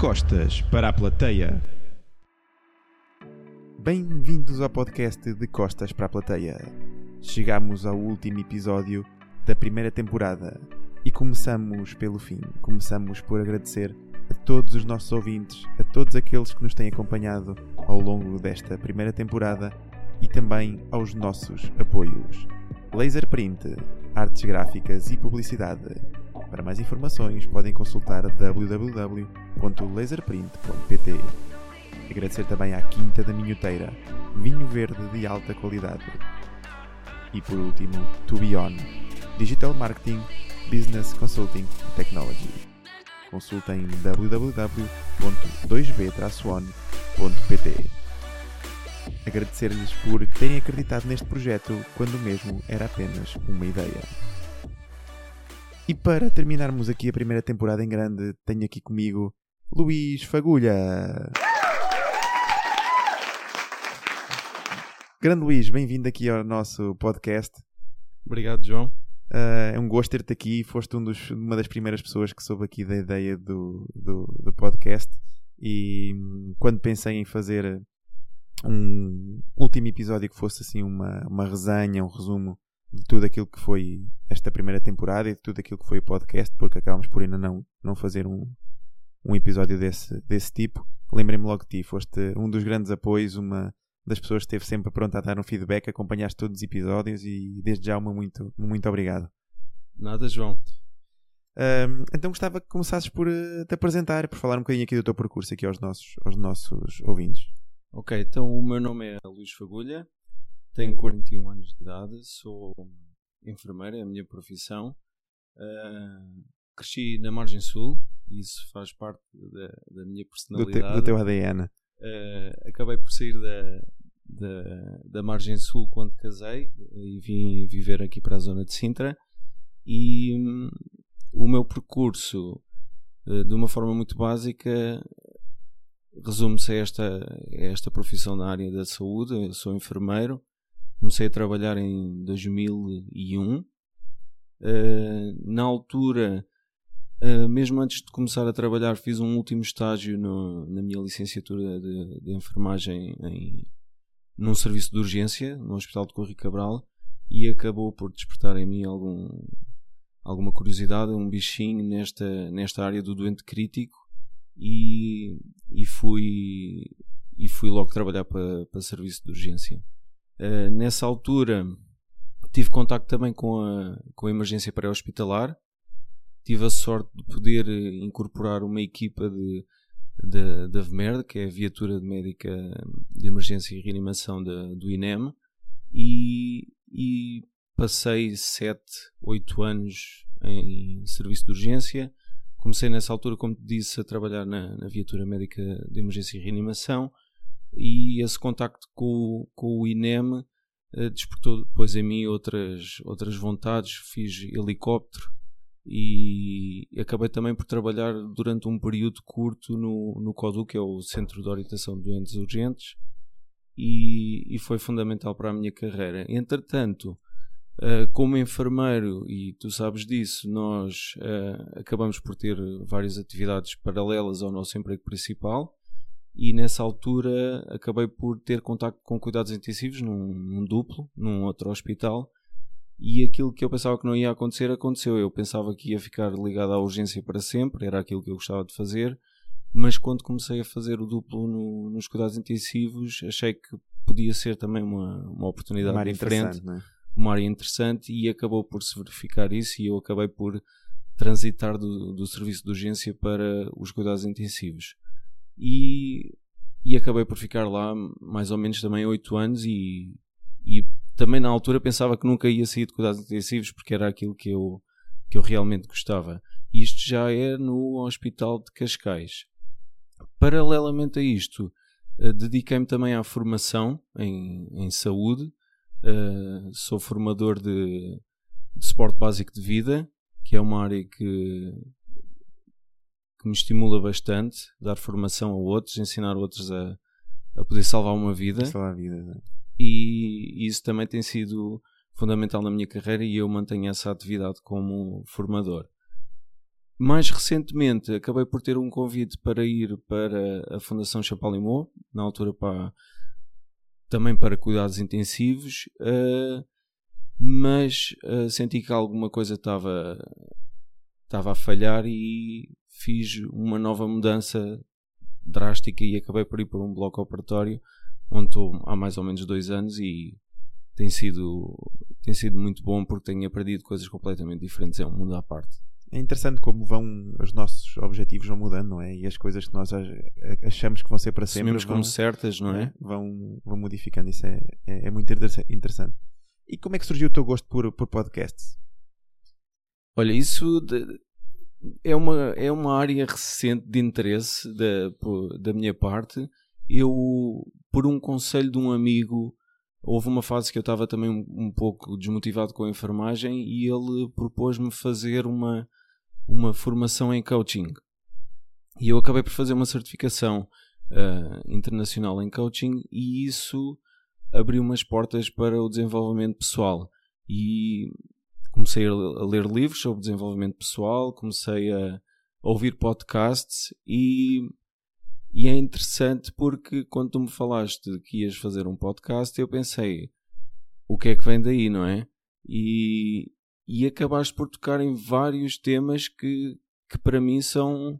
Costas para a plateia. Bem-vindos ao podcast De Costas para a Plateia. Chegamos ao último episódio da primeira temporada e começamos pelo fim. Começamos por agradecer a todos os nossos ouvintes, a todos aqueles que nos têm acompanhado ao longo desta primeira temporada e também aos nossos apoios. Laser Print, artes gráficas e publicidade. Para mais informações podem consultar www.laserprint.pt. Agradecer também à Quinta da Minhoteira, vinho verde de alta qualidade. E por último, To Be On, Digital Marketing, Business Consulting Technology. Consultem www.2b-on.pt. Agradecer-lhes por terem acreditado neste projeto quando mesmo era apenas uma ideia. E para terminarmos aqui a primeira temporada em grande, tenho aqui comigo Luís Fagulha. Grande Luís, bem-vindo aqui ao nosso podcast. Obrigado, João. Uh, é um gosto ter-te aqui. Foste um dos, uma das primeiras pessoas que soube aqui da ideia do, do, do podcast. E hum, quando pensei em fazer um último episódio que fosse assim uma, uma resenha, um resumo de tudo aquilo que foi esta primeira temporada e de tudo aquilo que foi o podcast, porque acabámos por ainda não, não fazer um, um episódio desse, desse tipo. Lembrei-me logo de ti, foste um dos grandes apoios, uma das pessoas que esteve sempre pronta a dar um feedback, acompanhaste todos os episódios e desde já uma muito, muito obrigado. Nada, João. Um, então gostava que começasses por uh, te apresentar, por falar um bocadinho aqui do teu percurso aqui aos nossos, aos nossos ouvintes. Ok, então o meu nome é Luís Fagulha, tenho 41 anos de idade, sou enfermeira, é a minha profissão. Uh, cresci na Margem Sul, e isso faz parte da, da minha personalidade. Do, te, do teu ADN. Uh, acabei por sair da, da, da Margem Sul quando casei e vim viver aqui para a zona de Sintra. E um, o meu percurso, uh, de uma forma muito básica, resume-se a esta, a esta profissão na área da saúde. Eu sou enfermeiro, comecei a trabalhar em 2001. Uh, na altura, uh, mesmo antes de começar a trabalhar, fiz um último estágio no, na minha licenciatura de, de enfermagem em, num serviço de urgência no Hospital de Corri Cabral e acabou por despertar em mim algum, alguma curiosidade, um bichinho nesta, nesta área do doente crítico e, e, fui, e fui logo trabalhar para, para serviço de urgência. Uh, nessa altura tive contacto também com a, com a emergência pré-hospitalar. Tive a sorte de poder eh, incorporar uma equipa de, de, da VMERD, que é a viatura de médica de emergência e reanimação de, do INEM, e, e passei 7, 8 anos em serviço de urgência. Comecei nessa altura, como te disse, a trabalhar na, na viatura médica de emergência e reanimação e esse contacto com, com o INEM uh, despertou depois em mim outras, outras vontades. Fiz helicóptero e acabei também por trabalhar durante um período curto no, no CODU, que é o Centro de Orientação de Doentes Urgentes, e, e foi fundamental para a minha carreira. Entretanto, uh, como enfermeiro, e tu sabes disso, nós uh, acabamos por ter várias atividades paralelas ao nosso emprego principal e nessa altura acabei por ter contacto com cuidados intensivos num, num, duplo, num outro hospital e aquilo que eu pensava que não ia acontecer aconteceu. Eu pensava que ia ficar ligado à urgência para sempre, era aquilo que eu gostava de fazer, mas quando comecei a fazer o duplo no, nos cuidados intensivos achei que podia ser também uma, uma oportunidade uma diferente, é? uma área interessante e acabou por se verificar isso e eu acabei por transitar do, do serviço de urgência para os cuidados intensivos e, e acabei por ficar lá mais ou menos também 8 anos e, e também na altura pensava que nunca ia sair de cuidados intensivos porque era aquilo que eu, que eu realmente gostava. Isto já é no Hospital de Cascais. Paralelamente a isto, uh, dediquei-me também à formação em, em saúde. Uh, sou formador de, de suporte básico de vida, que é uma área que, que me estimula bastante, dar formação a outros, ensinar outros a, a poder salvar uma vida. Salvar vidas, é. E isso também tem sido fundamental na minha carreira e eu mantenho essa atividade como formador. mais recentemente acabei por ter um convite para ir para a Fundação Chapalimau, na altura para, também para cuidados intensivos, uh, mas uh, senti que alguma coisa estava estava a falhar e fiz uma nova mudança drástica e acabei por ir para um bloco operatório onde estou há mais ou menos dois anos e tem sido, tem sido muito bom porque tenho aprendido coisas completamente diferentes, é um mundo à parte. É interessante como vão os nossos objetivos vão mudando, não é? E as coisas que nós achamos que vão ser para sempre vão, como certas, não é? Vão, vão modificando. Isso é, é, é, muito interessante. E como é que surgiu o teu gosto por, por podcasts? Olha, isso de, é, uma, é uma área recente de interesse da, da minha parte. Eu, por um conselho de um amigo, houve uma fase que eu estava também um, um pouco desmotivado com a enfermagem e ele propôs-me fazer uma uma formação em coaching. E eu acabei por fazer uma certificação uh, internacional em coaching e isso abriu umas portas para o desenvolvimento pessoal. E comecei a ler livros sobre desenvolvimento pessoal, comecei a ouvir podcasts e, e é interessante porque quando tu me falaste que ias fazer um podcast, eu pensei o que é que vem daí, não é? E, e acabaste por tocar em vários temas que, que para mim são,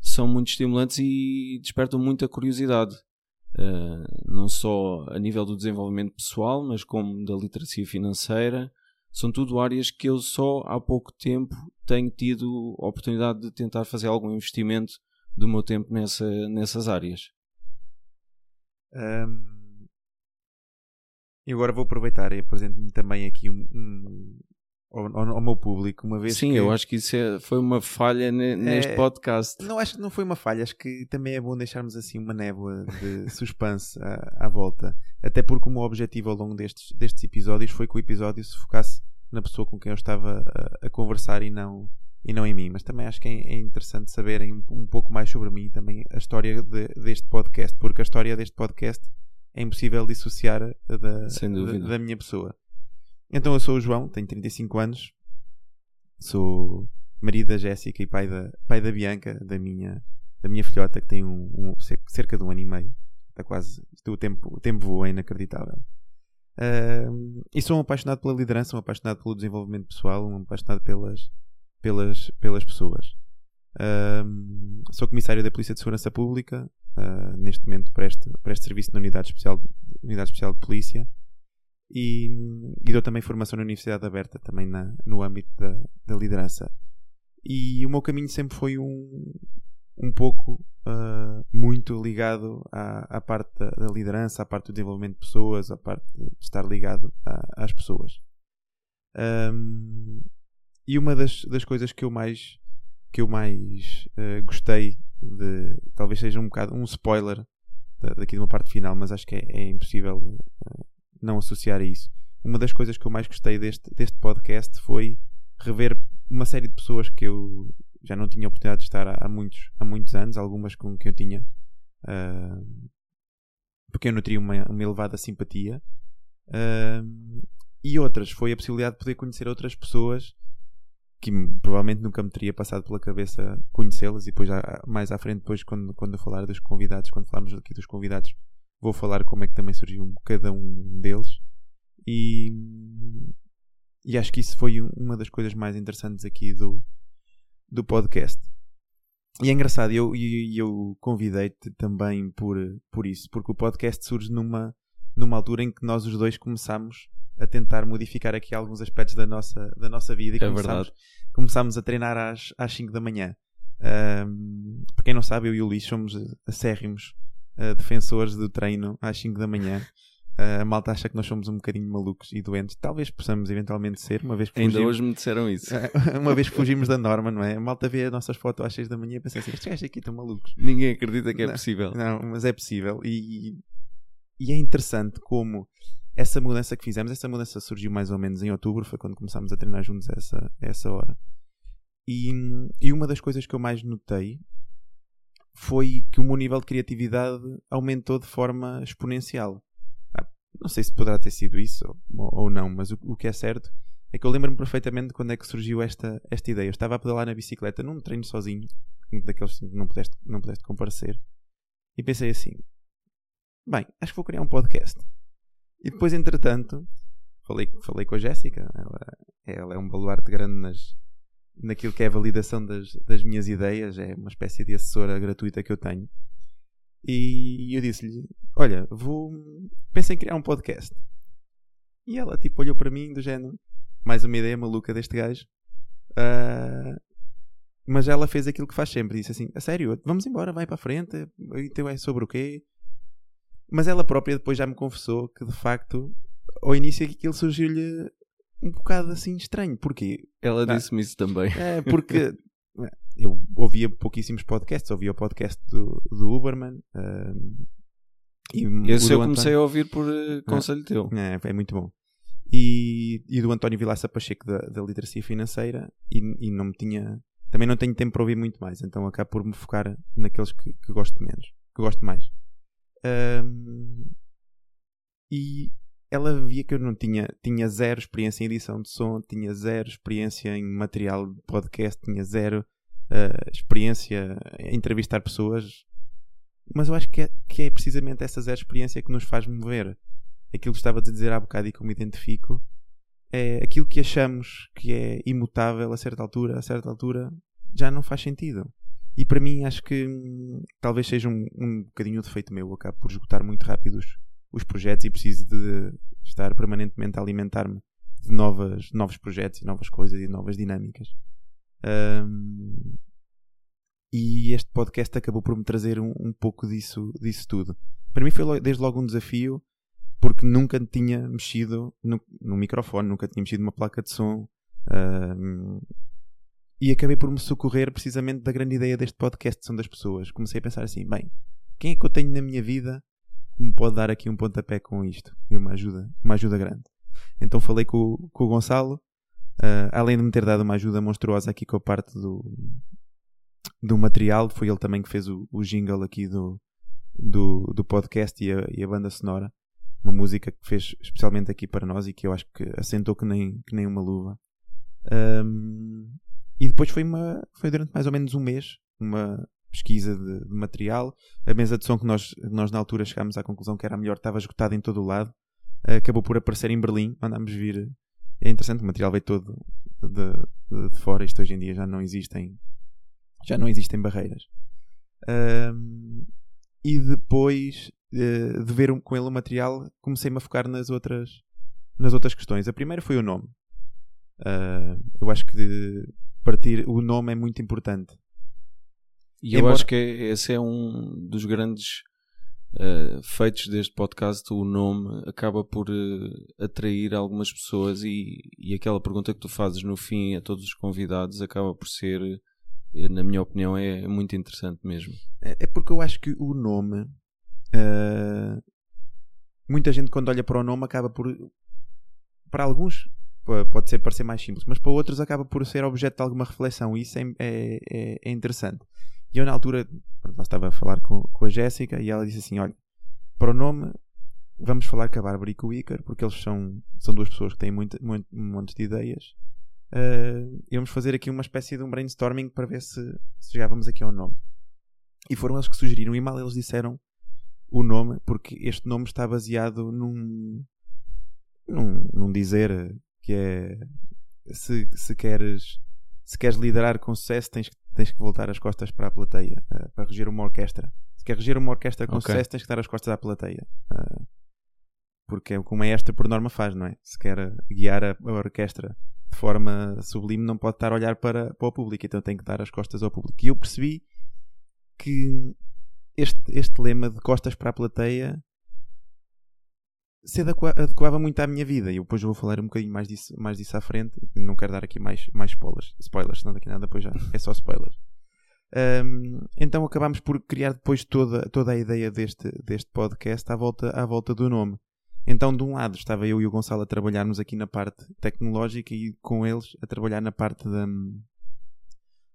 são muito estimulantes e despertam muita curiosidade. Uh, não só a nível do desenvolvimento pessoal, mas como da literacia financeira. São tudo áreas que eu só há pouco tempo tenho tido a oportunidade de tentar fazer algum investimento do meu tempo nessa, nessas áreas. Um, e agora vou aproveitar e apresento-me também aqui um, um, ao, ao, meu público, uma vez Sim, que... eu acho que isso é, foi uma falha neste é, podcast. Não, acho que não foi uma falha, acho que também é bom deixarmos assim uma névoa de suspense à, à, volta. Até porque o meu objetivo ao longo destes, destes episódios foi que o episódio se focasse na pessoa com quem eu estava a, a conversar e não, e não em mim. Mas também acho que é, é interessante saberem um, um, pouco mais sobre mim e também a história de, deste podcast, porque a história deste podcast é impossível dissociar da, da, da minha pessoa. Então eu sou o João, tenho 35 anos, sou marido da Jéssica e pai da, pai da Bianca, da minha, da minha filhota, que tem um, um, cerca de um ano e meio. Está quase. O tempo, o tempo voa, é inacreditável. Uh, e sou um apaixonado pela liderança, um apaixonado pelo desenvolvimento pessoal, um apaixonado pelas, pelas, pelas pessoas. Uh, sou comissário da Polícia de Segurança Pública, uh, neste momento presto, presto serviço na Unidade Especial, Unidade Especial de Polícia e, e dou também formação na Universidade Aberta, também na, no âmbito da, da liderança. E o meu caminho sempre foi um, um pouco uh, muito ligado à, à parte da, liderança, à parte do desenvolvimento de pessoas, à parte de estar ligado a, às pessoas. Um, e uma das, das coisas que eu mais que eu mais uh, gostei de talvez seja um bocado um spoiler daqui de uma parte final, mas acho que é, é impossível uh, não associar a isso. Uma das coisas que eu mais gostei deste, deste podcast foi rever uma série de pessoas que eu já não tinha oportunidade de estar há, há muitos, há muitos anos, algumas com que eu tinha. Uh, porque eu nutria uma, uma elevada simpatia. Uh, e outras foi a possibilidade de poder conhecer outras pessoas que provavelmente nunca me teria passado pela cabeça conhecê-las e depois mais à frente depois quando, quando falar dos convidados quando falarmos aqui dos convidados vou falar como é que também surgiu cada um deles e, e acho que isso foi uma das coisas mais interessantes aqui do, do podcast. E é engraçado, eu, eu, eu convidei-te também por, por isso, porque o podcast surge numa, numa altura em que nós os dois começámos a tentar modificar aqui alguns aspectos da nossa, da nossa vida e é começámos, começámos a treinar às, às 5 da manhã. Um, para quem não sabe, eu e o Luís somos acérrimos uh, defensores do treino às 5 da manhã. Uh, a malta acha que nós somos um bocadinho malucos e doentes. Talvez possamos eventualmente ser, uma vez que Ainda hoje me disseram isso. uma vez que fugimos da norma, não é? A malta vê as nossas fotos às 6 da manhã e pensa assim: estes gajos aqui estão malucos. Ninguém acredita que é não, possível. Não, mas é possível. E, e é interessante como essa mudança que fizemos, essa mudança surgiu mais ou menos em outubro, foi quando começámos a treinar juntos a essa, a essa hora. E, e uma das coisas que eu mais notei foi que o meu nível de criatividade aumentou de forma exponencial. Ah, não sei se poderá ter sido isso ou, não, mas o, o, que é certo É que eu lembro-me perfeitamente de quando é que surgiu esta, esta ideia. Eu estava a pedalar na bicicleta num treino sozinho, daqueles que não pudeste, não pudeste comparecer, e pensei assim: bem, acho que vou criar um podcast. E depois, entretanto, falei, falei com a Jéssica, ela, ela é um baluarte grande nas, naquilo que é a validação das, das minhas ideias, é uma espécie de assessora gratuita que eu tenho. E eu disse-lhe: Olha, vou. Pensei em criar um podcast. E ela, tipo, olhou para mim do género: Mais uma ideia maluca deste gajo. Uh, mas ela fez aquilo que faz sempre: disse assim, a sério, vamos embora, vai para a frente. Então é sobre o quê? Mas ela própria depois já me confessou que de facto, ao início aquilo surgiu-lhe um bocado assim estranho. Porquê? Ela ah, disse-me isso também. É, porque eu ouvia pouquíssimos podcasts, ouvia o podcast do, do Uberman. Uh, e Esse eu comecei António... a ouvir por uh, conselho teu. É, é muito bom. E, e do António Vilaça Pacheco da, da literacia financeira e, e, não me tinha também não tenho tempo para ouvir muito mais então acabo por me focar naqueles que, que gosto menos que gosto mais um, e ela via que eu não tinha, tinha zero experiência em edição de som, tinha zero experiência em material de podcast, tinha zero uh, experiência em entrevistar pessoas. Mas eu acho que é, que é precisamente essa zero experiência que nos faz mover. Aquilo que estava a dizer há bocado e que me identifico é aquilo que achamos que é imutável a certa altura, a certa altura já não faz sentido. E para mim acho que hum, talvez seja um, um bocadinho defeito meu. Eu acabo por esgotar muito rápido os, os projetos e preciso de estar permanentemente a alimentar-me de novas, novos projetos e novas coisas e novas dinâmicas. Um, e este podcast acabou por me trazer um, um, pouco disso, disso tudo. Para mim foi desde logo um desafio, porque nunca tinha mexido no, no microfone, nunca tinha mexido numa placa de som. Um, e acabei por me socorrer precisamente da grande ideia deste podcast, são das pessoas. Comecei a pensar assim: bem, quem é que eu tenho na minha vida me pode dar aqui um pontapé com isto? E uma ajuda, uma ajuda grande. Então falei com, com o Gonçalo, uh, além de me ter dado uma ajuda monstruosa aqui com a parte do, do material, foi ele também que fez o, o jingle aqui do, do, do podcast e a, e a, banda sonora. Uma música que fez especialmente aqui para nós e que eu acho que assentou que nem, que nem uma luva. Um, e depois foi, uma, foi durante mais ou menos um mês uma pesquisa de, de material. A mesa de som que nós, nós na altura chegámos à conclusão que era a melhor estava esgotada em todo o lado. Uh, acabou por aparecer em Berlim. Mandámos vir. É interessante, o material veio todo de, de, de, fora. Isto hoje em dia já não existem, já não existem barreiras. Uh, e depois uh, de ver um, com ele o material, comecei-me a focar nas outras, nas outras questões. A primeira foi o nome. Ah, eu acho que partir o nome é muito importante. E Embora... eu acho que esse é um dos grandes uh, feitos deste podcast. O nome acaba por uh, atrair algumas pessoas e, e aquela pergunta que tu fazes no fim a todos os convidados acaba por ser, eh, na minha opinião, é muito interessante mesmo. É, é porque eu acho que o nome. Uh, muita gente, quando olha para o nome, acaba por. Para alguns, pode ser parecer mais simples, mas para outros acaba por ser objeto de alguma reflexão e isso é, é, é, é interessante. E eu na altura, pronto, estava a falar com, com a Jéssica e ela disse assim, olha, para o nome vamos falar com a Bárbara e com o Icar, porque eles são, são duas pessoas que têm muito, muito, um monte de ideias. Uh, e vamos fazer aqui uma espécie de um brainstorming para ver se, se chegávamos aqui ao nome. E foram eles que sugeriram. E mal eles disseram o nome, porque este nome está baseado num, num, num dizer que é se, se queres se queres liderar com sucesso tens, tens que voltar as costas para a plateia uh, para reger uma orquestra se queres reger uma orquestra com okay. sucesso tens que dar as costas à plateia uh, porque é o que o maestro por norma faz não é? se quer guiar a, a, orquestra de forma sublime não pode estar a olhar para, para o público então tem que dar as costas ao público e eu percebi que este, este lema de costas para a plateia se adequava muito à minha vida. E eu depois vou falar um bocadinho mais disso, mais disso à frente. Não quero dar aqui mais, mais spoilers, spoilers, não daqui nada, depois já é só spoilers. Um, então acabámos por criar depois toda, toda a ideia deste, deste podcast à volta, à volta do nome. Então, de um lado, estava eu e o Gonçalo a trabalharmos aqui na parte tecnológica e com eles a trabalhar na parte da,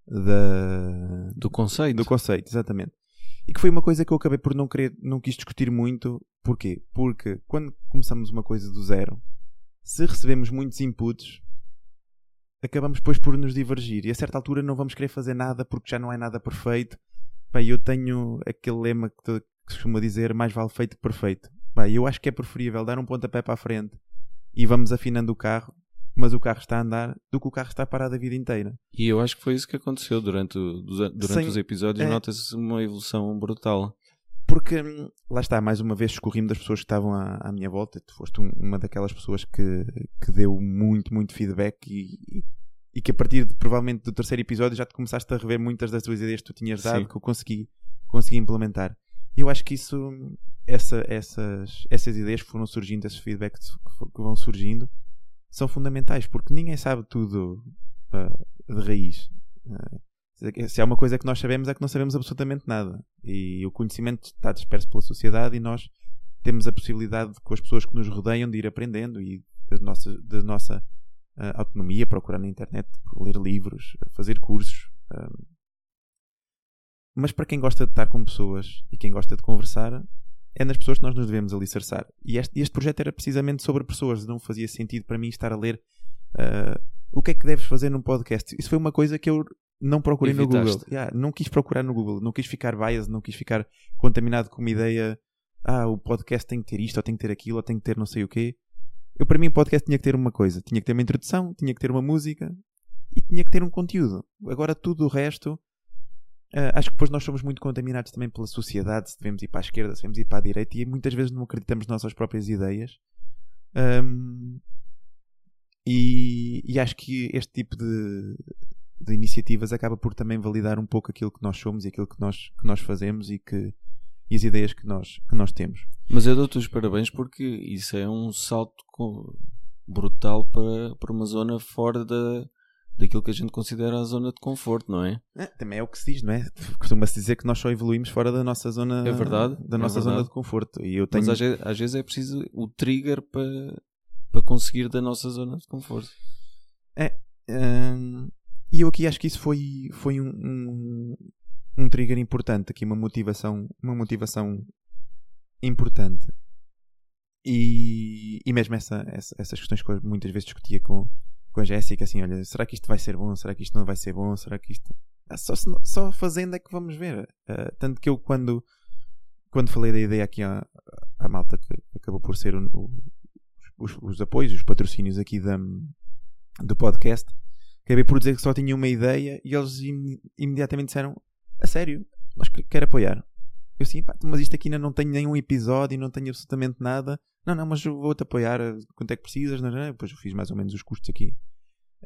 da do conceito. Do conceito, exatamente. E que foi uma coisa que eu acabei por não querer, não quis discutir muito. Porquê? Porque quando começamos uma coisa do zero, se recebemos muitos inputs, acabamos depois por nos divergir. E a certa altura não vamos querer fazer nada porque já não é nada perfeito. Pá, eu tenho aquele lema que, que se costuma dizer: mais vale feito que perfeito. Pá, eu acho que é preferível dar um pontapé para a frente e vamos afinando o carro, mas o carro está a andar, do que o carro está parado a vida inteira. E eu acho que foi isso que aconteceu durante, durante Sem- os episódios. é. Nota-se uma evolução brutal. Porque hum, lá está, mais uma vez escorri-me das pessoas que estavam à, à minha volta. Tu foste um- uma daquelas pessoas que, que deu muito, muito feedback e, e- que a partir de, provavelmente do terceiro episódio já te começaste a rever muitas das tuas ideias que tu tinhas dado Sim. que eu consegui, consegui implementar. E eu acho que isso, essa, essas, essas ideias que foram surgindo, esses feedbacks que vão surgindo, são fundamentais porque ninguém sabe tudo ah, de raiz. Ah, se há uma coisa que nós sabemos é que não sabemos absolutamente nada. E o conhecimento está disperso pela sociedade e nós temos a possibilidade, com as pessoas que nos rodeiam, de ir aprendendo e da nossa, da nossa ah, autonomia, procurar na internet, ler livros, fazer cursos. ah. mas para quem gosta de estar com pessoas e quem gosta de conversar, é nas pessoas que nós nos devemos alicerçar. E este, este projeto era precisamente sobre pessoas. Não fazia sentido para mim estar a ler ah, o que é que deves fazer num podcast. Isso foi uma coisa que eu não procurei no Evitaste. Google. Yeah, não quis procurar no Google. Não quis ficar biased, não quis ficar contaminado com uma ideia. Ah, o podcast tem que ter isto, ou tem que ter aquilo, ou tem que ter não sei o quê. Eu, para mim, o podcast tinha que ter uma coisa. Tinha que ter uma introdução, tinha que ter uma música e tinha que ter um conteúdo. Agora, tudo o resto. Ah, acho que depois nós somos muito contaminados também pela sociedade. Se devemos ir para a esquerda, se devemos ir para a direita, e muitas vezes não acreditamos nas nossas próprias ideias. Ahm, e, e acho que este tipo de, de iniciativas acaba por também validar um pouco aquilo que nós somos e aquilo que nós, que nós fazemos e, que, e as ideias que nós, que nós temos. Mas eu dou-te os parabéns porque isso é um salto brutal para, para uma zona fora da, daquilo que a gente considera a zona de conforto, não é? É, também é o que se diz, não é? Costuma-se dizer que nós só evoluímos fora da nossa zona É verdade, da é nossa verdade. zona de conforto. E eu tenho Mas às vezes, às vezes é preciso o trigger para, para conseguir da nossa zona de conforto. Hum, e eu aqui acho que isso foi, foi um, um, um trigger importante, aqui uma motivação, uma motivação importante. E, e mesmo essa, essa- essas questões que eu muitas vezes discutia com, com a Jéssica, assim, olha, será que isto vai ser bom? Será que isto não vai ser bom? Será que isto... Ah, Só, só fazendo é que vamos ver. Ah, tanto que eu quando, quando falei da ideia aqui à, à malta que acabou por ser o- o- os, os apoios, os patrocínios aqui da, do podcast, acabei por dizer que só tinha uma ideia e eles im- imediatamente disseram: A sério, nós que- quero apoiar. Eu sim, pá, mas isto aqui ainda não tenho nenhum episódio não tenho absolutamente nada. Não, não, mas vou-te apoiar. eh, Quanto é que precisas? Não, não. Depois eu fiz mais ou menos os custos aqui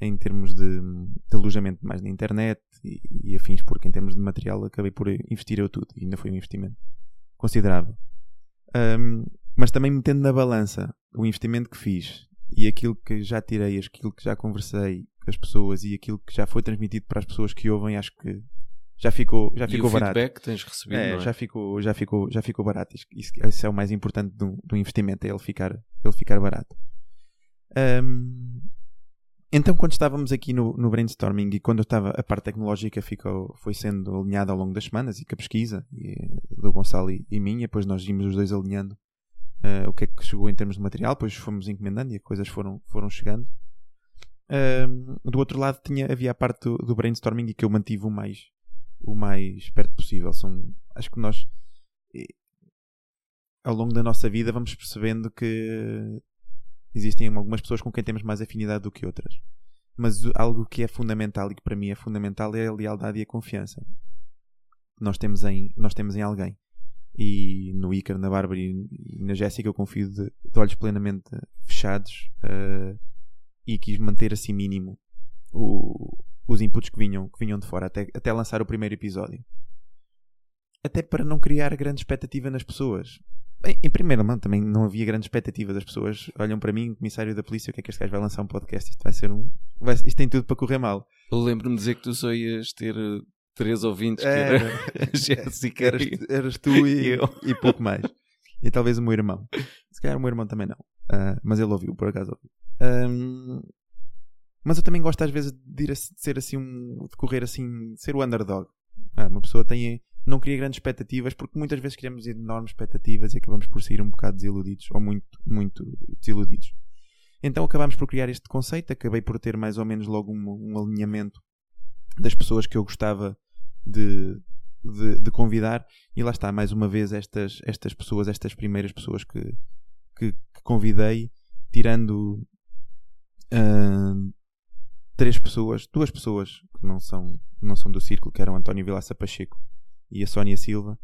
em termos de, de alojamento mais na internet e, e afins, porque em termos de material acabei por investir eu tudo e ainda foi um investimento considerável. Ahm, mas também metendo na balança o investimento que fiz e aquilo que já tirei, aquilo que já conversei com as pessoas e aquilo que já foi transmitido para as pessoas que ouvem, acho que já ficou, já e ficou o barato. feedback que tens recebido, É, é? já ficou, já ficou, já ficou barato. Isso, isso- é o mais importante do, do investimento, é ele ficar, ele ficar barato. Ahm, então, quando estávamos aqui no, no brainstorming e quando estava, a parte tecnológica ficou, foi sendo alinhada ao longo das semanas e com a pesquisa e, do Gonçalo e, e minha, depois nós íamos os dois alinhando eh, o que é que chegou em termos de material, depois fomos encomendando e as coisas foram, foram chegando. Ahm, do outro lado tinha, havia a parte do, do brainstorming e que eu mantive o mais, o mais perto possível. São, acho que nós ao longo da nossa vida vamos percebendo que existem algumas pessoas com quem temos mais afinidade do que outras. Mas algo que é fundamental e que para mim é fundamental é a lealdade e a confiança que nós temos em, nós temos em alguém. E no Icar, na Bárbara e na Jéssica eu confio de, de olhos plenamente fechados eh, e quis manter assim mínimo o- os inputs que vinham, que vinham de fora até, até lançar o primeiro episódio. Até para não criar grande expectativa nas pessoas. Bem, em primeiro mão também não havia grande expectativa das pessoas. Olham para mim, comissário da polícia, o que é que este gajo vai lançar um podcast? Isto vai ser um. vai- isto tem tudo para correr mal. Eu lembro-me de dizer que tu só ias ter eh, três ouvintes, que Era. era a Jéssica Eras, eras tu e, Eu. e pouco mais. E talvez o meu irmão. Se calhar o meu irmão também não. Ah, mas ele ouviu, por acaso ouviu. Ahm, mas eu também gosto às vezes de, ir a- ser assim um. de correr assim. de ser o underdog. Ah, uma pessoa tem. não cria grandes expectativas porque muitas vezes criamos enormes expectativas e acabamos por sair um bocado desiludidos ou muito, muito desiludidos. Então acabámos por criar este conceito, acabei por ter mais ou menos logo um, um alinhamento das pessoas que eu gostava de, de, de, convidar e lá está, mais uma vez, estas, estas pessoas, estas primeiras pessoas que, que, que convidei, tirando uh, três pessoas, duas pessoas que não são, não são do círculo, que eram António Vilaça Pacheco e a Sónia Silva,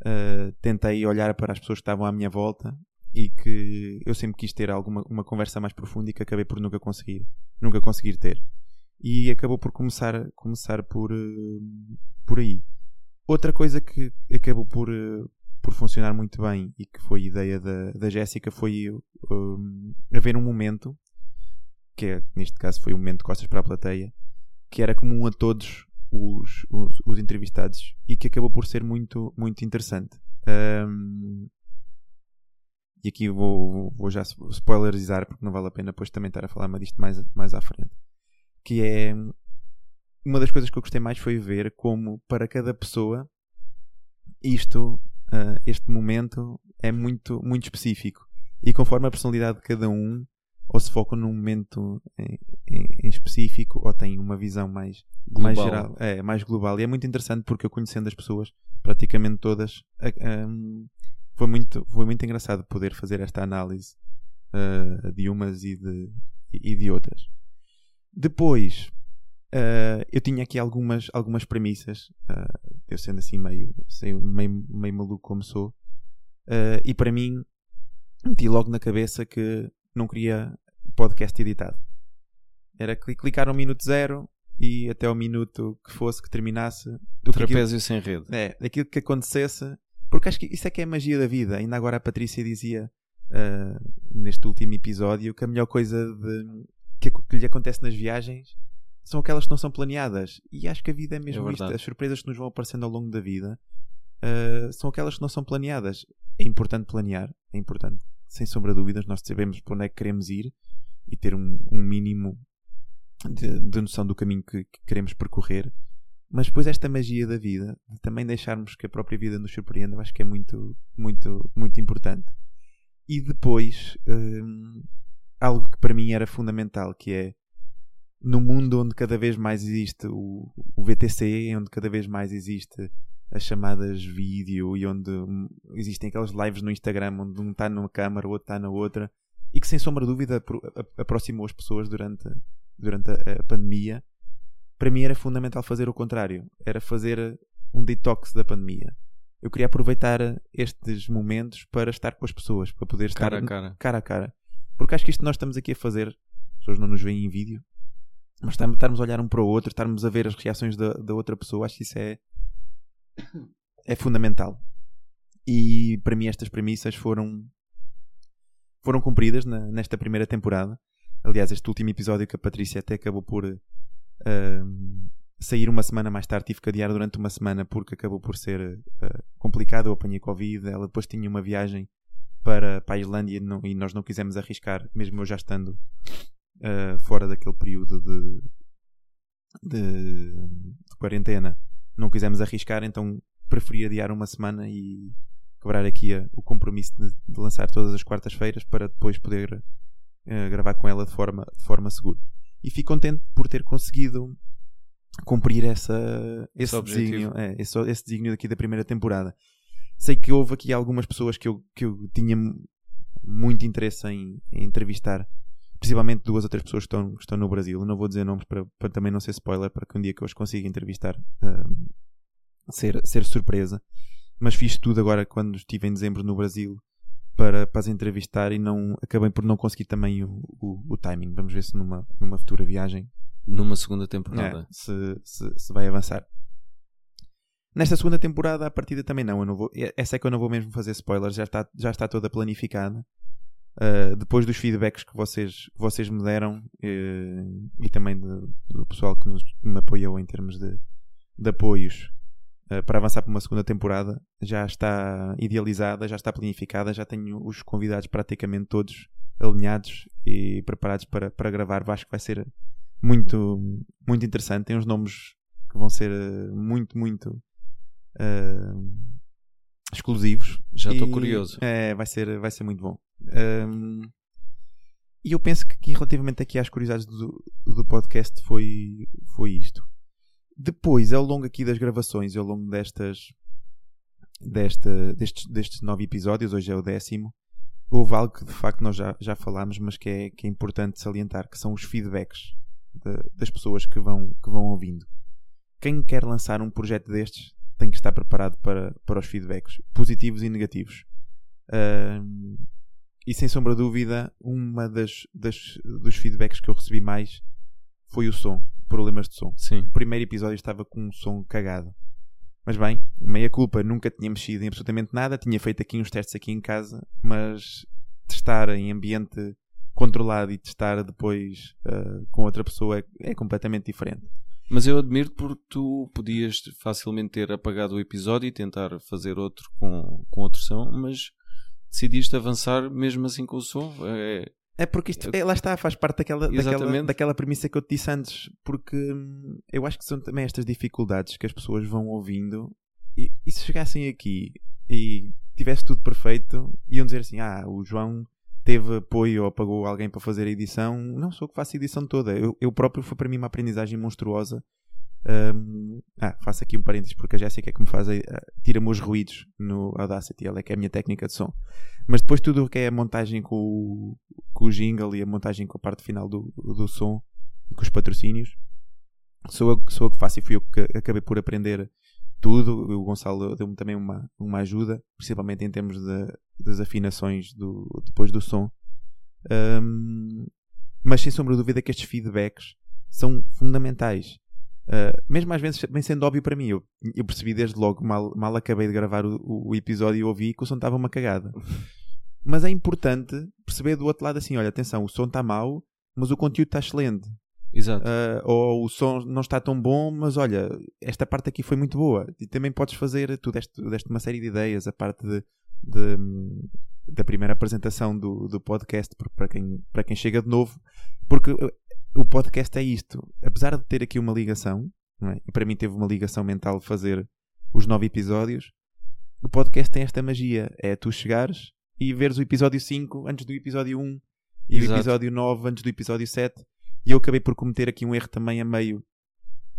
uh, tentei olhar para as pessoas que estavam à minha volta e que eu sempre quis ter alguma uma conversa mais profunda e que acabei por nunca conseguir, nunca conseguir ter. E acabou por começar, começar por, uh, por aí. Outra coisa que acabou por, uh, por funcionar muito bem e que foi ideia da, da Jéssica foi haver um momento, que é, neste caso foi um momento de costas para a plateia, que era comum a todos os, os, os entrevistados e que acabou por ser muito, muito interessante. Um, e aqui vou, vou já spoilerizar porque não vale a pena depois também estar a falar disto mais, mais à frente. Que é uma das coisas que eu gostei mais foi ver como para cada pessoa isto, uh, este momento é muito, muito específico. E conforme a personalidade de cada um, ou se focam num momento em, em, específico, ou têm uma visão mais, mais geral, é, mais global. E é muito interessante porque eu conhecendo as pessoas, praticamente todas, um, foi muito, foi muito engraçado poder fazer esta análise uh, de umas e de, e de outras. Depois, uh, eu tinha aqui algumas, algumas premissas, uh, eu sendo assim meio, meio, meio maluco como sou, e para mim, meti logo na cabeça que não queria podcast editado. Era clicar no minuto zero e até o minuto que fosse que terminasse. Do Trapézio aquilo, sem rede. É, daquilo que acontecesse porque acho que isso é que é a magia da vida. Ainda agora a Patrícia dizia uh, neste último episódio que a melhor coisa de, que, que, lhe acontece nas viagens são aquelas que não são planeadas. E acho que a vida é mesmo é isto. As surpresas que nos vão aparecendo ao longo da vida uh, são aquelas que não são planeadas. É importante planear, é importante, sem sombra de dúvidas, nós sabemos para onde é que queremos ir e ter um, um mínimo de, de, noção do caminho que, que queremos percorrer mas depois esta magia da vida, de também deixarmos que a própria vida nos surpreenda, eu acho que é muito, muito, muito importante. E depois, hum, algo que para mim era fundamental, que é no mundo onde cada vez mais existe o, o VTC, onde cada vez mais existe as chamadas vídeo e onde existem aquelas lives no Instagram onde um está numa câmara, o outro está na outra, e que sem sombra de dúvida aproximou as pessoas durante, durante a, pandemia para mim era fundamental fazer o contrário. Era fazer um detox da pandemia. Eu queria aproveitar estes momentos para estar com as pessoas, para poder estar cara a cara. cara, a cara. Porque acho que isto que nós estamos aqui a fazer, as pessoas não nos veem em vídeo, mas estarmos a olhar um para o outro, estarmos a ver as reações da, da outra pessoa, acho que isso é, é fundamental. E para mim estas premissas foram, foram cumpridas na, nesta primeira temporada. Aliás, este último episódio que a Patrícia até acabou por uh, sair uma semana mais tarde, tive que adiar durante uma semana porque acabou por ser uh, complicado. Eu apanhei Covid, ela depois tinha uma viagem para, para a Islândia não, e nós não quisemos arriscar, mesmo eu já estando uh, fora daquele período de, de, de, quarentena, não quisemos arriscar, então preferi adiar uma semana e quebrar aqui a, o compromisso de, de, lançar todas as quartas-feiras para depois poder uh, gravar com ela de forma, de forma segura. E fico contente por ter conseguido cumprir essa, esse, esse desígnio, é, esse, esse desígnio daqui da primeira temporada. Sei que houve aqui algumas pessoas que eu, que eu tinha muito interesse em, em entrevistar, principalmente duas ou três pessoas que estão, que estão no Brasil. Não vou dizer nomes para, para também não ser spoiler, para que um dia que eu os consiga entrevistar uh, ser, ser surpresa. Mas fiz tudo agora quando estive em dezembro no Brasil para, para as entrevistar e não acabei por não conseguir também o, o, o timing. Vamos ver se numa, numa futura viagem. Numa segunda temporada. É, se, se, se, vai avançar. Nesta segunda temporada, a partida também não. Eu não vou, essa é que eu não vou mesmo fazer spoilers, já está, já está toda planificada. Uh, depois dos feedbacks que vocês, que vocês me deram uh, e também de, do pessoal que, nos, que me apoiou em termos de, de apoios, eh, para avançar para uma segunda temporada. Já está idealizada, já está planificada, já tenho os convidados praticamente todos alinhados e preparados para, para gravar. Acho que vai ser muito, muito interessante. Tem uns nomes que vão ser eh, muito, muito uh, exclusivos. Já estou curioso. É, vai ser, vai ser muito bom. Um, e eu penso que relativamente aqui às curiosidades do, do podcast foi, foi isto. Depois, ao longo aqui das gravações, ao longo destas, desta, destes, destes nove episódios, hoje é o décimo, houve algo que de facto nós já, já falámos, mas que é, que é importante salientar, que são os feedbacks de, das pessoas que vão, que vão ouvindo. Quem quer lançar um projeto destes tem que estar preparado para, para os feedbacks, positivos e negativos. Uh, e sem sombra de dúvida, uma das, das, dos feedbacks que eu recebi mais foi o som, problemas de som. Sim. O primeiro episódio estava com um som cagado. Mas bem, meia culpa, nunca tinha mexido em absolutamente nada, tinha feito aqui uns testes aqui em casa, mas testar em ambiente controlado e testar depois uh, com outra pessoa é, é, completamente diferente. Mas eu admiro porque tu podias facilmente ter apagado o episódio e tentar fazer outro com, com outro som, mas decidiste avançar mesmo assim com o som. É, é porque isto, é, lá está, faz parte daquela, daquela, daquela premissa que eu te disse antes. Porque hum, eu acho que são também estas dificuldades que as pessoas vão ouvindo. E, e se chegassem aqui e tivesse tudo perfeito, iam dizer assim: Ah, o João teve apoio ou pagou alguém para fazer a edição. Não sou que faço a edição toda. Eu, eu próprio foi para mim uma aprendizagem monstruosa um, ah, faço aqui um parênteses porque a Jéssica é que me faz, uh, tira-me os ruídos no Audacity, ela é que é a minha técnica de som. Mas depois tudo o que é a montagem com o, com o jingle e a montagem com a parte final do, do som e com os patrocínios, sou eu, sou eu que faço e fui eu que acabei por aprender tudo. O Gonçalo deu-me também uma, uma ajuda, principalmente em termos de, das afinações do, depois do som. Um, mas sem sombra de dúvida que estes feedbacks são fundamentais Uh, mesmo às vezes, bem sendo óbvio para mim, eu, eu percebi desde logo, mal, mal acabei de gravar o, o episódio e ouvi que o som estava uma cagada. Mas é importante perceber do outro lado assim: olha, atenção, o som está mau, mas o conteúdo está excelente. Exato. Uh, ou o som não está tão bom, mas olha, esta parte aqui foi muito boa. E também podes fazer, tu deste, deste uma série de ideias, a parte de, de da primeira apresentação do, do podcast para quem, para quem chega de novo, porque o podcast é isto. Apesar de ter aqui uma ligação, é? e para mim teve uma ligação mental fazer os nove episódios, o podcast tem esta magia. É tu chegares e veres o episódio 5 antes do episódio 1 e Exato. o episódio 9 antes do episódio 7. E eu acabei por cometer aqui um erro também a meio,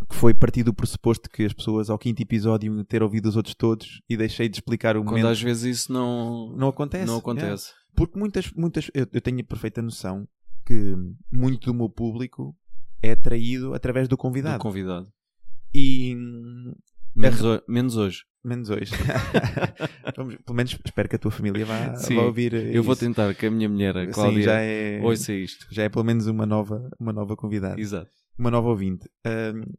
que foi partir do pressuposto que as pessoas ao quinto episódio iam ter ouvido os outros todos e deixei de explicar o Quando momento. às vezes isso não, não acontece. Não acontece. É. Porque muitas, muitas eu, eu tenho a perfeita noção que muito do meu público é atraído através do convidado. Do convidado. E. Menos, hoje, menos hoje. Menos hoje. Vamos, pelo menos espero que a tua família vá, Sim, vá ouvir. Eu isso. vou tentar que a minha mulher, a Cláudia, Sim, já é, ouça isto. Já é pelo menos uma nova, uma nova convidada. Exato. Uma nova ouvinte. Um,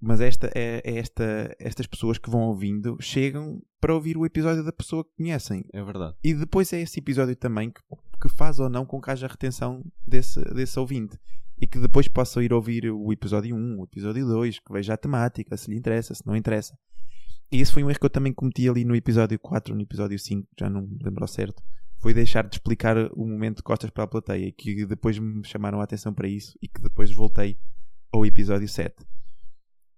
mas esta é, é, esta, estas pessoas que vão ouvindo chegam para ouvir o episódio da pessoa que conhecem. É verdade. E depois é esse episódio também que que faz ou não com que haja retenção desse, desse ouvinte. E que depois possa ir ouvir o episódio 1, o episódio 2, que veja a temática, se lhe interessa, se não interessa. E esse foi um erro que eu também cometi ali no episódio 4, no episódio 5, já não me lembro certo. Foi deixar de explicar o momento de costas para a plateia, que depois me chamaram a atenção para isso e que depois voltei ao episódio 7.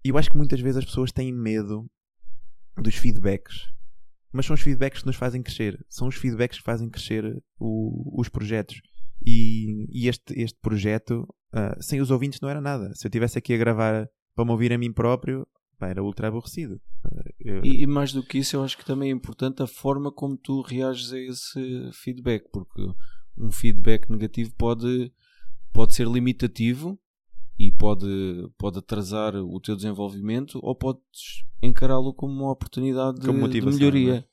E eu acho que muitas vezes as pessoas têm medo dos feedbacks mas são os feedbacks que nos fazem crescer. São os feedbacks que fazem crescer o, os projetos. E, e, este, este projeto, uh, sem os ouvintes, não era nada. Se eu estivesse aqui a gravar para me ouvir a mim próprio, pá, era ultra aborrecido. Uh, eu... e, e, mais do que isso, eu acho que também é importante a forma como tu reages a esse feedback, porque um feedback negativo pode, pode ser limitativo e pode, pode atrasar o teu desenvolvimento ou podes encará-lo como uma oportunidade de, de melhoria. É?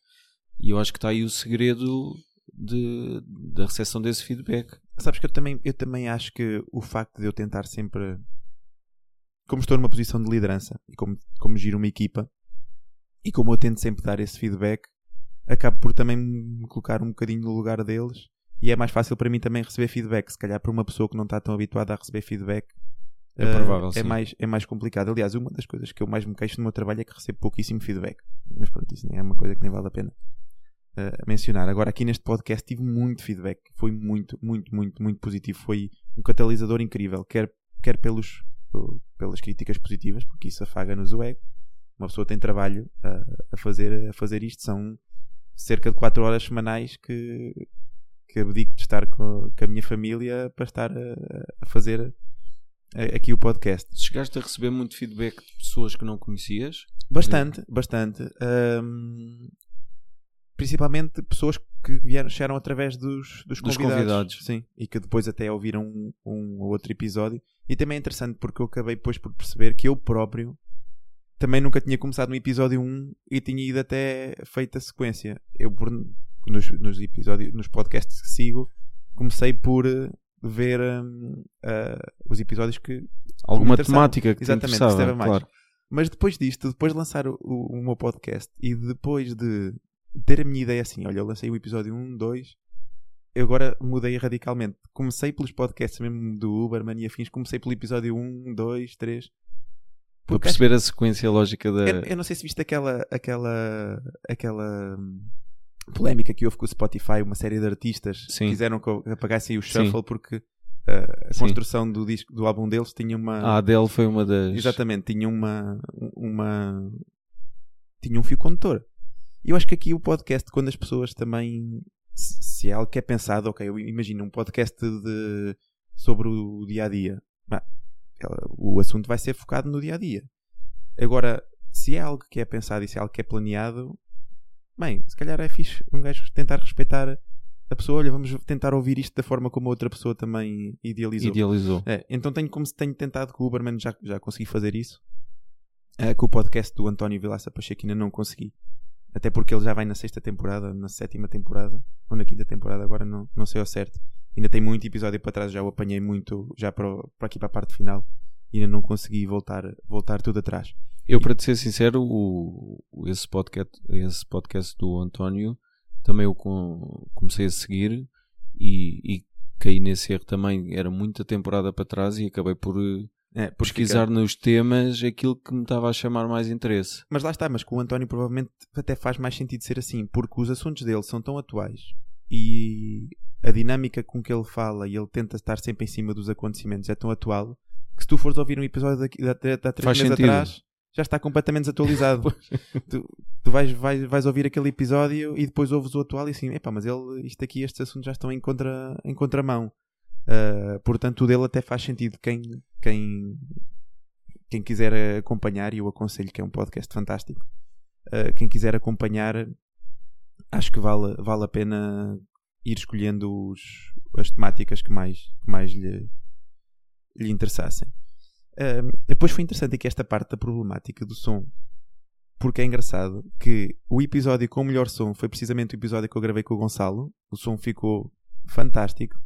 E eu acho que está aí o segredo de, da recepção desse feedback. Sabes que eu também, eu também acho que o facto de eu tentar sempre, como estou numa posição de liderança e como, como giro uma equipa, e como eu tento sempre dar esse feedback, acabo por também me colocar um bocadinho no lugar deles e é mais fácil para mim também receber feedback. Se calhar para uma pessoa que não está tão habituada a receber feedback, é provável, uh, é, mais, é mais complicado. Aliás, uma das coisas que eu mais me queixo no meu trabalho é que recebo pouquíssimo feedback. Mas pronto, isso nem é uma coisa que nem vale a pena uh, mencionar. Agora, aqui neste podcast tive muito feedback. Foi muito, muito, muito, muito positivo. Foi um catalisador incrível. Quer, quer pelos, pelas críticas positivas, porque isso afaga-nos o ego. Uma pessoa tem trabalho uh, a, fazer, a fazer isto. São cerca de 4 horas semanais que, que abdico de estar com, com a minha família para estar a, a fazer a- aqui o podcast. Chegaste a receber muito feedback de pessoas que não conhecias? Bastante, bastante. Ahm, principalmente pessoas que vieram, chegaram através dos, dos, Dos convidados, convidados. Sim, e que depois até ouviram um, um ou outro episódio. E também é interessante porque eu acabei depois por perceber que eu próprio também nunca tinha começado no episódio 1 e tinha ido até feita a sequência. Eu, por, nos, nos episódios, nos podcasts que sigo, comecei por eh, ver hum, ah, os episódios que Alguma temática que te Exatamente, interessava, perceba mais. claro. Mas depois disto, depois de lançar o, o, o meu podcast e depois de ter a minha ideia assim, olha, eu lancei o episódio 1, 2, eu agora mudei radicalmente. Comecei pelos podcasts mesmo do Uberman e afins, comecei pelo episódio 1, 2, 3. Para perceber a sequência lógica da. Eu, eu não sei se viste aquela, aquela, aquela hum, polémica que houve com o Spotify, uma série de artistas Sim. quiseram que eu apagasse aí o Sim. shuffle porque uh, a Sim. construção do disco do álbum deles tinha uma A Adele foi uma das. Exatamente, tinha uma, uma. Tinha um fio condutor. E eu acho que aqui o podcast, quando as pessoas também. Se é algo que é pensado, ok, eu imagino um podcast de, sobre o dia a dia. Bah, o assunto vai ser focado no dia a dia. Agora, se é algo que é pensado e se é algo que é planeado, bem, se calhar é fixe um gajo tentar respeitar a pessoa. Olha, vamos tentar ouvir isto da forma como a outra pessoa também idealizou. Idealizou. É, então tenho como se tenho tentado com o Uberman já, já consegui fazer isso. É, com o podcast do António Vilaça Pacheco ainda não consegui. Até porque ele já vai na sexta temporada, na sétima temporada, ou na quinta temporada, agora não, não sei ao certo. Ainda tem muito episódio para trás, já o apanhei muito, já para, o- para aqui para a parte final. E ainda não consegui voltar, voltar tudo atrás. Eu, para te ser sincero, o, esse, podcast, esse podcast do António também eu com- comecei a seguir e, e caí nesse erro também. Era muita temporada para trás e acabei por eh, É, pesquisar nos temas aquilo que me estava a chamar mais interesse. Mas lá está, mas com o António provavelmente até faz mais sentido ser assim, porque os assuntos dele são tão atuais e a dinâmica com que ele fala e ele tenta estar sempre em cima dos acontecimentos é tão atual que se tu fores ouvir um episódio daqui, da, da, da três Faz meses sentido. atrás já está completamente desatualizado. tu tu vais, vais, vais ouvir aquele episódio e depois ouves o atual e assim, epá, mas ele, isto aqui, estes assuntos já estão em, contra, em contramão. Ah, portanto, o dele até faz sentido. Quem, quem, quem quiser acompanhar, e eu aconselho que é um podcast fantástico, ah, quem quiser acompanhar, acho que vale, vale a pena ir escolhendo os, as temáticas que mais, que mais lhe, lhe interessassem. Ah, depois foi interessante aqui esta parte da problemática do som, porque é engraçado que o episódio com o melhor som foi precisamente o episódio que eu gravei com o Gonçalo. O som ficou fantástico.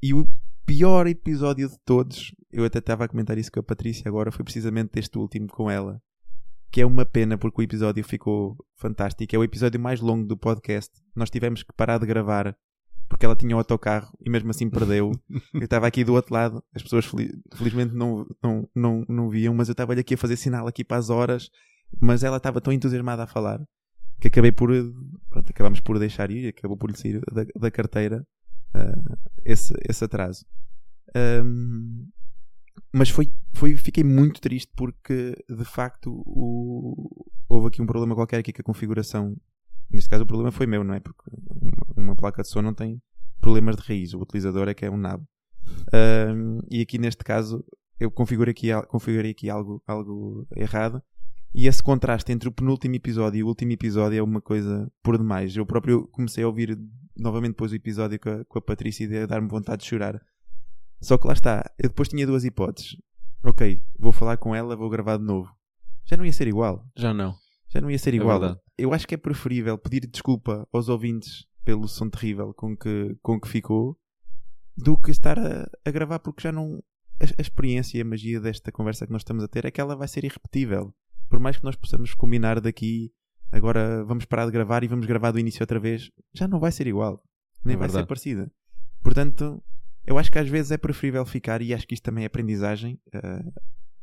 E o pior episódio de todos, eu até estava a comentar isso com a Patrícia agora, foi precisamente este último com ela. Que é uma pena porque o episódio ficou fantástico. É o episódio mais longo do podcast. Nós tivemos que parar de gravar porque ela tinha o autocarro e mesmo assim perdeu. eu estava aqui do outro lado, as pessoas fel- felizmente não, não, não, não viam, mas eu estava aqui a fazer sinal aqui para as horas, mas ela estava tão entusiasmada a falar que acabei por pronto, acabamos por deixar ir, acabou por lhe sair da, da carteira ah, esse, esse atraso. Ahm, mas foi, foi, fiquei muito triste porque de facto o- houve aqui um problema qualquer aqui com a configuração. Neste caso o problema foi meu, não é? Porque uma, placa de som não tem problemas de raiz, o utilizador é que é um nabo. Ahm, e aqui neste caso eu configurei aqui, configurei aqui algo, algo errado. E esse contraste entre o penúltimo episódio e o último episódio é uma coisa por demais. Eu próprio comecei a ouvir novamente depois o episódio com a, com a Patrícia e a dar-me vontade de chorar. Só que lá está, eu depois tinha duas hipóteses. Ok, vou falar com ela, vou gravar de novo. Já não ia ser igual. Já não. Já não ia ser É igual. verdade. eu acho que é preferível pedir desculpa aos ouvintes pelo som terrível com que, com que ficou do que estar a, a gravar porque já não. A, a experiência e a magia desta conversa que nós estamos a ter é que ela vai ser irrepetível. Por mais que nós possamos combinar daqui, agora vamos parar de gravar e vamos gravar do início outra vez, já não vai ser igual. Nem É vai ser parecida. Portanto, eu acho que às vezes é preferível ficar e acho que isto também é aprendizagem. eh,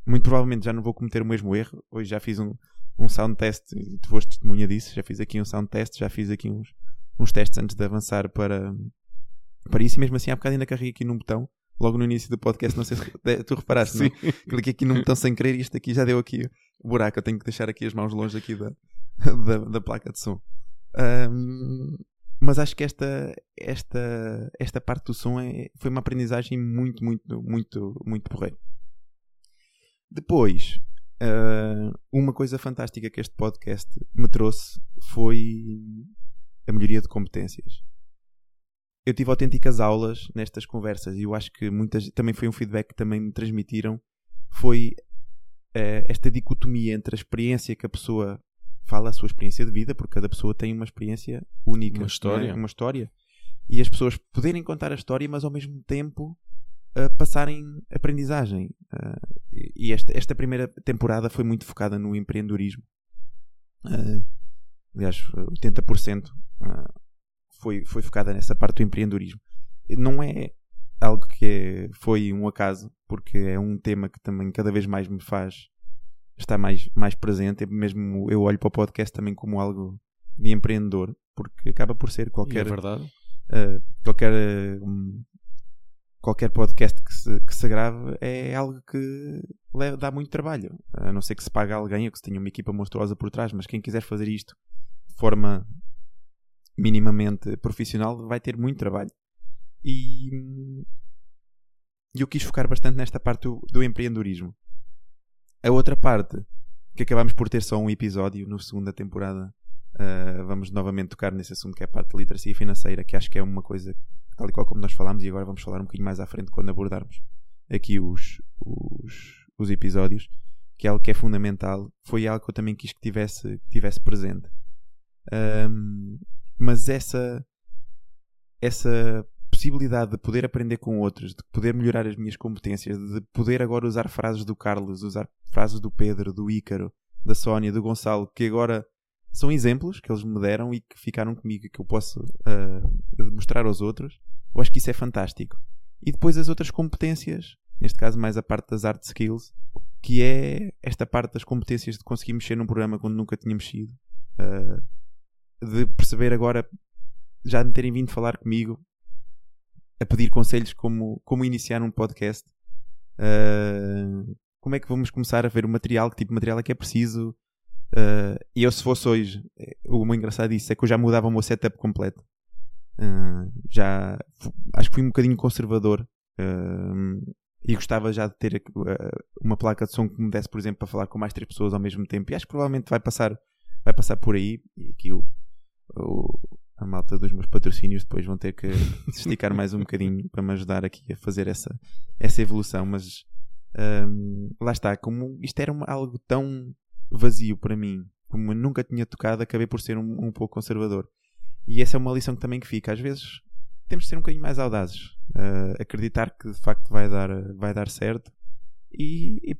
muito provavelmente já não vou cometer o mesmo erro. Hoje já fiz um, um sound test e tu foste testemunha disso. Já fiz aqui um sound test, já fiz aqui uns, uns testes antes de avançar para, para isso. E mesmo assim, há bocado ainda carreguei aqui num botão, logo no início do podcast. Não sei se tu reparaste, não? Cliquei aqui num botão sem querer e isto aqui já deu aqui o buraco. Eu tenho que deixar aqui as mãos longe aqui da, da, da placa de som. Ahm, mas acho que esta, esta, esta parte do som é, foi uma aprendizagem muito, muito, muito, muito porreira. Depois, uh, uma coisa fantástica que este podcast me trouxe foi a melhoria de competências. Eu tive autênticas aulas nestas conversas e eu acho que muitas também foi um feedback que também me transmitiram foi uh, esta dicotomia entre a experiência que a pessoa fala a sua experiência de vida, porque cada pessoa tem uma experiência única, uma história, é? uma história, e as pessoas poderem contar a história, mas ao mesmo tempo uh, passarem aprendizagem. Uh, e esta, esta primeira temporada foi muito focada no empreendedorismo. Uh, aliás, 80% foi, foi focada nessa parte do empreendedorismo. Não é algo que é, foi um acaso, porque é um tema que também cada vez mais me faz está mais, mais presente. Mesmo eu olho para o podcast também como algo de empreendedor, porque acaba por ser qualquer. É verdade. Uh, qualquer. Um, qualquer podcast que se, que se grave é algo que dá muito trabalho. A não ser que se pague alguém ou que se tenha uma equipa monstruosa por trás, mas quem quiser fazer isto de forma minimamente profissional vai ter muito trabalho. E eu quis focar bastante nesta parte do, do empreendedorismo. A outra parte, que acabamos por ter só um episódio na segunda temporada, uh, vamos novamente tocar nesse assunto que é a parte de literacia financeira, que acho que é uma coisa tal e qual como nós falámos, e agora vamos falar um bocadinho mais à frente quando abordarmos aqui os, os, os episódios, que é algo que é fundamental. Foi algo que eu também quis que tivesse, que tivesse presente. Um, mas essa, essa possibilidade de poder aprender com outros, de poder melhorar as minhas competências, de poder agora usar frases do Carlos, usar frases do Pedro, do Ícaro, da Sónia, do Gonçalo, que agora são exemplos que eles me deram e que ficaram comigo e que eu posso uh, mostrar aos outros. Eu acho que isso é fantástico. E depois as outras competências, neste caso mais a parte das art skills, que é esta parte das competências de conseguir mexer num programa quando nunca tinha mexido, uh, de perceber agora já me terem vindo falar comigo a pedir conselhos como, como iniciar um podcast. Uh, como é que vamos começar a ver o material? Que tipo de material é que é preciso? Uh, e eu, se fosse hoje, o muito engraçado disso é que eu já mudava o meu setup completo. Uh, já acho que fui um bocadinho conservador e gostava já de ter uma placa de som que me desse, por exemplo, para falar com mais três pessoas ao mesmo tempo. E acho que provavelmente vai passar, vai passar por aí. E aqui o, o a malta dos meus patrocínios depois vão ter que se esticar mais um bocadinho para me ajudar aqui a fazer essa, essa evolução, mas um, lá está, como isto era uma, algo tão vazio para mim, como eu nunca tinha tocado, acabei por ser um, um, pouco conservador. E essa é uma lição que também que fica. Às vezes temos de ser um bocadinho mais audazes, uh, acreditar que de facto vai dar, vai dar certo e, e,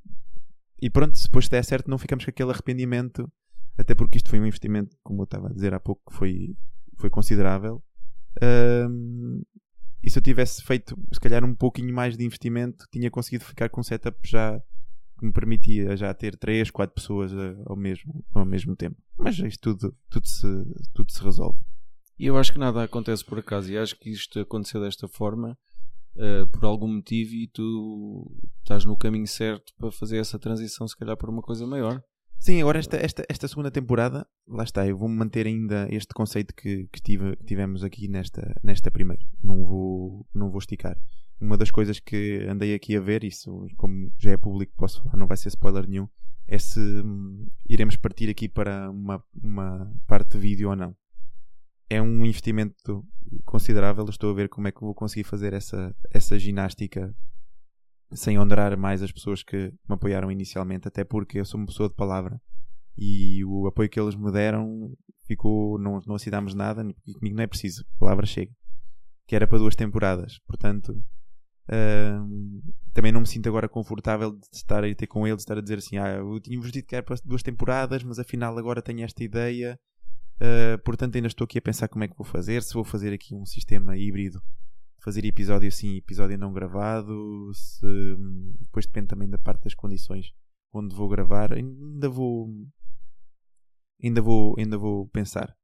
e pronto, se depois der certo não ficamos com aquele arrependimento, até porque isto foi um investimento, como eu estava a dizer há pouco, que foi foi considerável. Um, e se eu tivesse feito, se calhar, um pouquinho mais de investimento, tinha conseguido ficar com um setup já que me permitia já ter 3, 4 pessoas eh, ao mesmo, ao mesmo tempo. Mas isto tudo, tudo, se, tudo se resolve. E eu acho que nada acontece por acaso. E acho que isto aconteceu desta forma uh, por algum motivo e tu estás no caminho certo para fazer essa transição, se calhar, para uma coisa maior. Sim, agora esta, esta, esta segunda temporada, lá está, eu vou manter ainda este conceito que, que, tive, tivemos aqui nesta, nesta primeira. Não vou, não vou esticar. Uma das coisas que andei aqui a ver, isso como já é público, posso falar, não vai ser spoiler nenhum, é se hum, iremos partir aqui para uma, uma parte de vídeo ou não. É um investimento considerável, estou a ver como é que vou conseguir fazer essa, essa ginástica sem honrar mais as pessoas que me apoiaram inicialmente, até porque eu sou uma pessoa de palavra e o apoio que eles me deram ficou, não, não assinámos nada e comigo não é preciso, a palavra chega. Que era para duas temporadas, portanto uh, também não me sinto agora confortável de estar a ter com eles, de estar a dizer assim: ah, eu tinha-vos dito que era para duas temporadas, mas afinal agora tenho esta ideia. Uh, portanto, ainda estou aqui a pensar como é que vou fazer. Se vou fazer aqui um sistema híbrido fazer episódio sim, episódio não gravado, se, depois depende também da parte das condições onde vou gravar, ainda vou ainda vou, ainda vou pensar.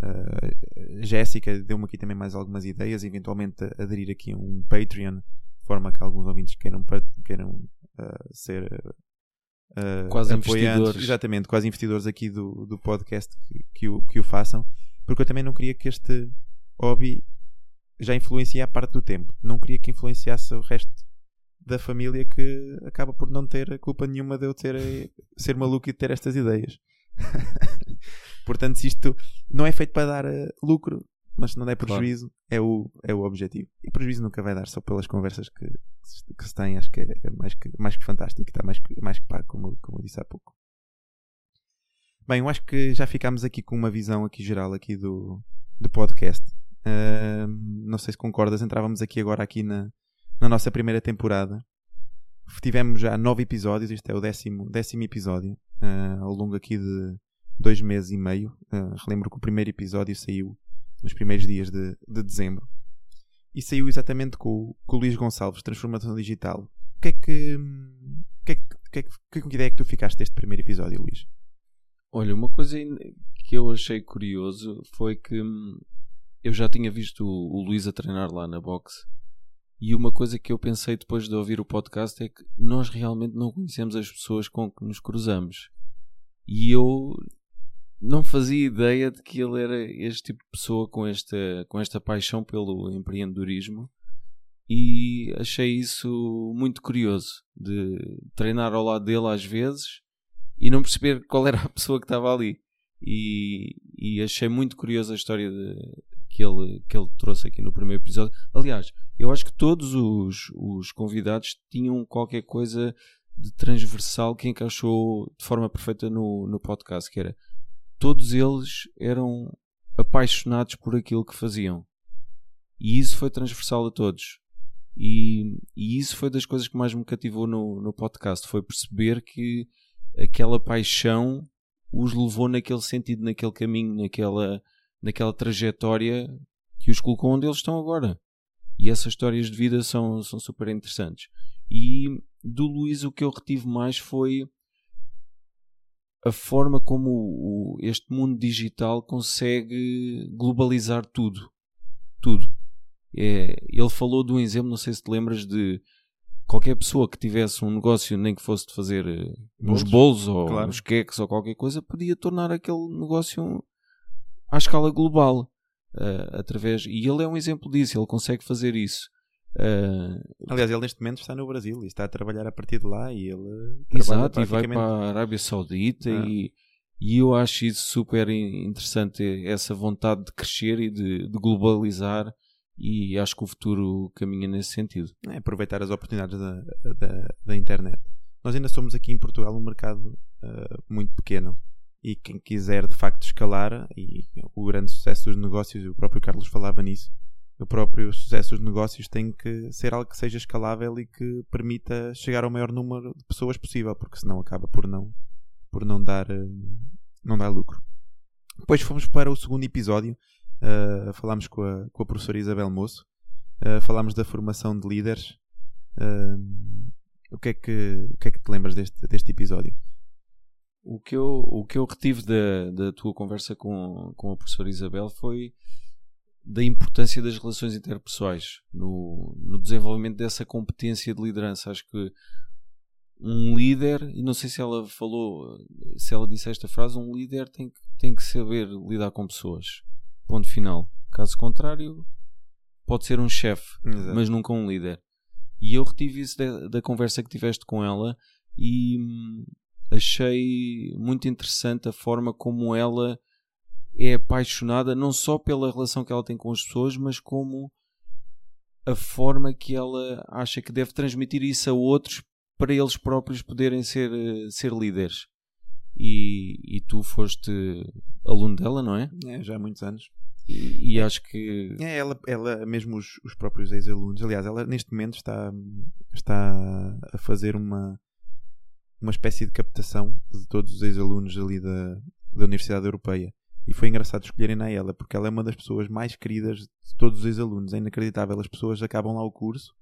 Uh, Jéssica deu-me aqui também mais algumas ideias, eventualmente aderir aqui a um Patreon, de forma que alguns ouvintes queiram, queiram uh, ser uh, quase investidores. Exatamente, quase investidores aqui do, do podcast que, que, o, que o façam, porque eu também não queria que este hobby já influencia a parte do tempo. Não queria que influenciasse o resto da família que acaba por não ter culpa nenhuma de eu ter, ser maluco e ter estas ideias. Portanto, se isto não é feito para dar uh, lucro, mas não der prejuízo, claro. É, o, é o objetivo. E prejuízo nunca vai dar, só pelas conversas que, que se tem, acho que é mais que, mais que fantástico, está mais que, mais que pago, como, como eu disse há pouco. Bem, eu acho que já ficámos aqui com uma visão aqui geral aqui do, do podcast. Uh, não sei se concordas, entrávamos aqui agora aqui na, na nossa primeira temporada. Tivemos já nove episódios, este é o décimo, décimo episódio, uh, ao longo aqui de dois meses e meio. Uh, relembro que o primeiro episódio saiu nos primeiros dias de, de dezembro. E saiu exatamente com, com o Luís Gonçalves, Transformação Digital. O que é que. que, é que, que, é que ideia é que tu ficaste deste primeiro episódio, Luís? Olha, uma coisa que eu achei curioso foi que hum, eu já tinha visto o, o Luís a treinar lá na boxe e uma coisa que eu pensei depois de ouvir o podcast é que nós realmente não conhecemos as pessoas com que nos cruzamos. E eu não fazia ideia de que ele era este tipo de pessoa com esta, com esta paixão pelo empreendedorismo. E achei isso muito curioso de treinar ao lado dele às vezes e não perceber qual era a pessoa que estava ali. E, e achei muito curiosa a história de, que, ele, que ele trouxe aqui no primeiro episódio. Aliás, eu acho que todos os, os convidados tinham qualquer coisa de transversal que encaixou de forma perfeita no, no podcast, que era todos eles eram apaixonados por aquilo que faziam. E isso foi transversal a todos. E, e isso foi das coisas que mais me cativou no, no podcast, foi perceber que aquela paixão os levou naquele sentido, naquele caminho, naquela, naquela trajetória que os colocou onde eles estão agora. E essas histórias de vida são, são super interessantes. E do Luís o que eu retive mais foi a forma como o, este mundo digital consegue globalizar tudo. Tudo. É, ele falou de um exemplo, não sei se te lembras, de qualquer pessoa que tivesse um negócio, nem que fosse de fazer eh, uns bolos ou claro. uns queques ou qualquer coisa, podia tornar aquele negócio à escala global. Uh, através e ele é um exemplo disso, ele consegue fazer isso. Uh, Aliás, ele neste momento está no Brasil e está a trabalhar a partir de lá e ele exato, e vai para a Arábia Saudita ah. e, e eu acho isso super interessante, essa vontade de crescer e de, de globalizar e acho que o futuro caminha nesse sentido. É aproveitar as oportunidades da, da, da, internet. Nós ainda somos aqui em Portugal um mercado uh, muito pequeno e quem quiser de facto escalar, e o grande sucesso dos negócios, o próprio Carlos falava nisso, o próprio sucesso dos negócios tem que ser algo que seja escalável e que permita chegar ao maior número de pessoas possível, porque senão acaba por não, por não, dar, eh, não dar lucro. Depois fomos para o segundo episódio, uh, falámos com a, com a professora Isabel Moço, uh, falámos da formação de líderes. Uh, o, que é que, o que é que te lembras deste, deste episódio? O que eu, o que eu retive da, da tua conversa com, com a professora Isabel foi da importância das relações interpessoais no, no desenvolvimento dessa competência de liderança. Acho que um líder, e não sei se ela falou, se ela disse esta frase, um líder tem que, tem que saber lidar com pessoas. Ponto final. Caso contrário, pode ser um chefe, mas nunca um líder. E eu retive isso da, da, conversa que tiveste com ela e hum, achei muito interessante a forma como ela é apaixonada não só pela relação que ela tem com as pessoas, mas como a forma que ela acha que deve transmitir isso a outros para eles próprios poderem ser, eh, ser líderes. E, e tu foste aluno dela, não é? É, já há muitos anos. E, e acho que. É, ela, ela mesmo os, os próprios ex-alunos. Aliás, ela neste momento está, está a fazer uma, uma espécie de captação de todos os ex-alunos ali da, da Universidade Europeia. E foi engraçado escolherem na ela, porque ela é uma das pessoas mais queridas de todos os ex-alunos. É inacreditável. As pessoas acabam lá o curso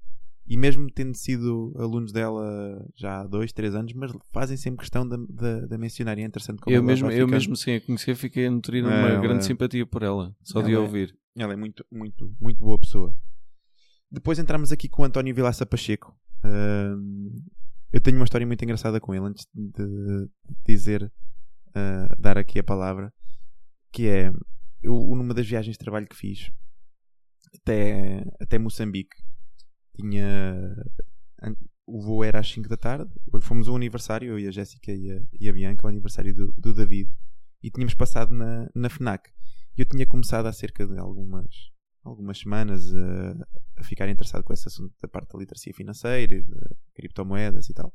e mesmo tendo sido alunos dela já há dois, três anos, mas fazem sempre questão de, de, de mencionar. E é interessante como eu mesmo, eu mesmo sem a conhecer, fiquei a nutrir uma ela, grande simpatia por ela, só ela de a é- ouvir. É, ela é muito, muito, muito boa pessoa. Depois entramos aqui com o António Vilaça Pacheco. Uh, eu tenho uma história muito engraçada com ele, antes de dizer, uh, dar aqui a palavra, que é, eu, numa das viagens de trabalho que fiz, até, até Moçambique. Tinha. O voo era às 5 da tarde. Fomos ao aniversário, eu e a Jéssica e a, e a Bianca, o aniversário do, do David. E tínhamos passado na, na FNAC. Eu tinha começado há cerca de algumas, algumas semanas a, a ficar interessado com esse assunto da parte da literacia financeira, de criptomoedas e tal.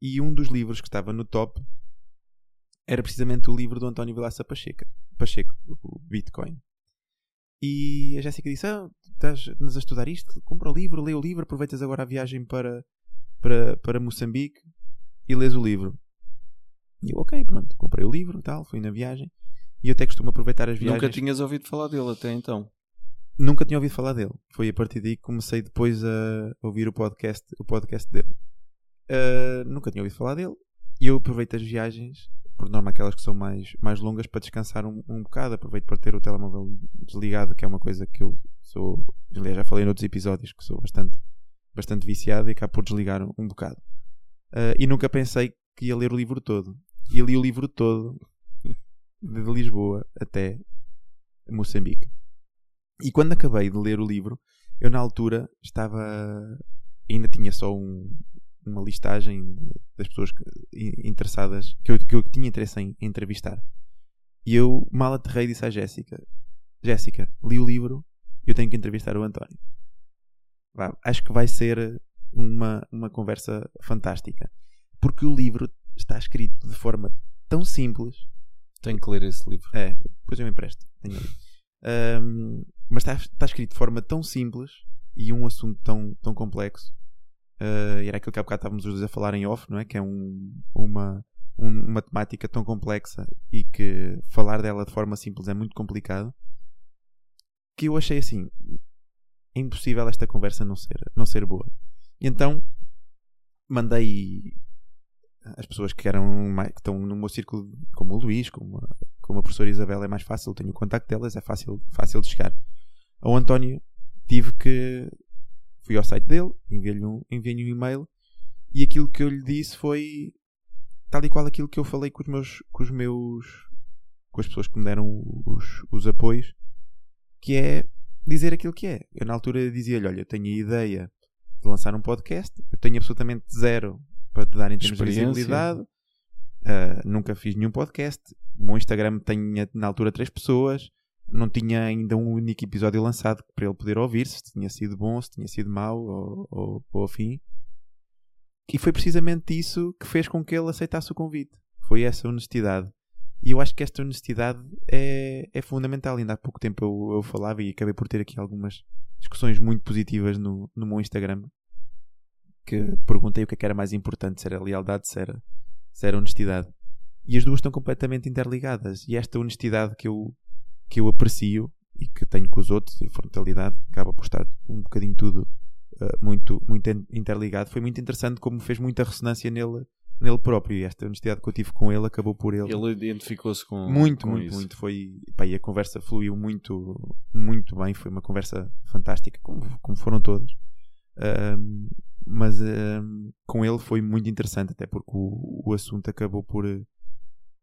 E um dos livros que estava no top era precisamente o livro do António Vilaça Pacheco, Pacheco o Bitcoin. E a Jéssica disse: ah, estás a estudar isto? Compra o livro, lê o livro, aproveitas agora a viagem para, para, para Moçambique e lês o livro. E eu, ok, pronto, comprei o livro e tal, fui na viagem. E eu até costumo aproveitar as viagens. Nunca tinhas ouvido falar dele até então? Nunca tinha ouvido falar dele. Foi a partir daí que comecei depois a ouvir o podcast, o podcast dele. Uh, nunca tinha ouvido falar dele. E eu aproveito as viagens, por norma aquelas que são mais, mais longas, para descansar um, um bocado. Aproveito para ter o telemóvel desligado, que é uma coisa que eu sou. Aliás, já falei noutros episódios que sou bastante, bastante viciado e acabo por desligar um, um bocado. Uh, e nunca pensei que ia ler o livro todo. E li o livro todo de Lisboa até Moçambique. E quando acabei de ler o livro, eu na altura estava. ainda tinha só um, uma listagem das pessoas interessadas que eu, que eu tinha interesse em entrevistar. E eu mal aterrei e disse à Jéssica: Jéssica, li o livro, eu tenho que entrevistar o António. acho que vai ser uma, uma conversa fantástica. Porque o livro está escrito de forma tão simples tenho que ler esse livro. É, depois eu me empresto. Um, mas está, está escrito de forma tão simples e um assunto tão, tão complexo. Uh, era aquilo que há bocado estávamos os dois a falar em off, não é? Que é um, uma, um, uma temática tão complexa e que falar dela de forma simples é muito complicado. Que eu achei assim: é impossível esta conversa não ser, não ser boa. E então mandei as pessoas que eram que estão no meu círculo, como o Luís, como a, como a professora Isabel, é mais fácil, tenho o contacto delas, é fácil, fácil de chegar. Ao António tive que fui ao site dele, enviei-lhe um, enviei um e-mail e aquilo que eu lhe disse foi tal e qual aquilo que eu falei com os meus com os meus com as pessoas que me deram os, os apoios, que é dizer aquilo que é. Eu na altura dizia-lhe, olha, eu tenho a ideia de lançar um podcast, eu tenho absolutamente zero para te dar em termos de visibilidade. Uh, nunca fiz nenhum podcast. O meu Instagram tinha na altura três pessoas. Não tinha ainda um único episódio lançado para ele poder ouvir se tinha sido bom, se tinha sido mau ou, ou, ou afim. E foi precisamente isso que fez com que ele aceitasse o convite. Foi essa honestidade. E eu acho que esta honestidade é, é fundamental. Ainda há pouco tempo eu, eu falava e acabei por ter aqui algumas discussões muito positivas no, no meu Instagram que perguntei o que, é que era mais importante, se era lealdade, se era, se era honestidade. E as duas estão completamente interligadas. E esta honestidade que eu, que eu aprecio e que tenho com os outros, e a frontalidade, acaba por estar um bocadinho tudo uh, muito, muito interligado. Foi muito interessante como fez muita ressonância nele, nele próprio. E esta honestidade que eu tive com ele acabou por ele. Ele identificou-se com. Muito, com muito, isso. muito. Foi, pá, e a conversa fluiu muito, muito bem. Foi uma conversa fantástica, como, como foram todas. Um, mas uh, com ele foi muito interessante, até porque o, o assunto acabou por,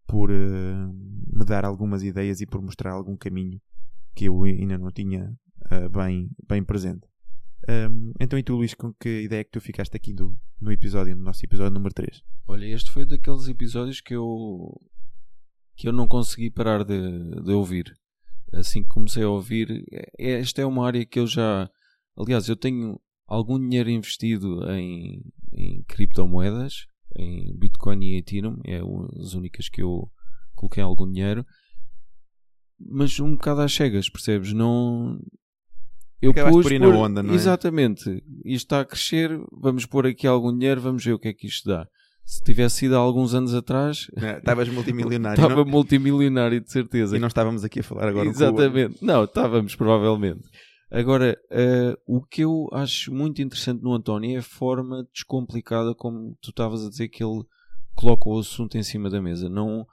por uh, me dar algumas ideias e por mostrar algum caminho que eu ainda não tinha uh, bem, bem presente. Um, então, e tu, Luís, com que ideia é que tu ficaste aqui do, no episódio, no nosso episódio número 3? Olha, este foi daqueles episódios que eu que eu não consegui parar de, de ouvir. Assim que comecei a ouvir, é, esta é uma área que eu já. Aliás, eu tenho algum dinheiro investido em, em criptomoedas, em Bitcoin e Ethereum, é as únicas que eu coloquei algum dinheiro, mas um bocado às cegas, percebes? Não. Eu Acabaste pus por ir na onda, não é? Exatamente. Isto está a crescer, vamos pôr aqui algum dinheiro, vamos ver o que é que isto dá. Se tivesse sido há alguns anos atrás, estavas multimilionário. Estava multimilionário, de certeza. E não estávamos aqui a falar agora Exatamente. Não, estávamos, provavelmente. Agora, uh, o que eu acho muito interessante no António é a forma descomplicada como tu estavas a dizer que ele coloca o assunto em cima da mesa. Não,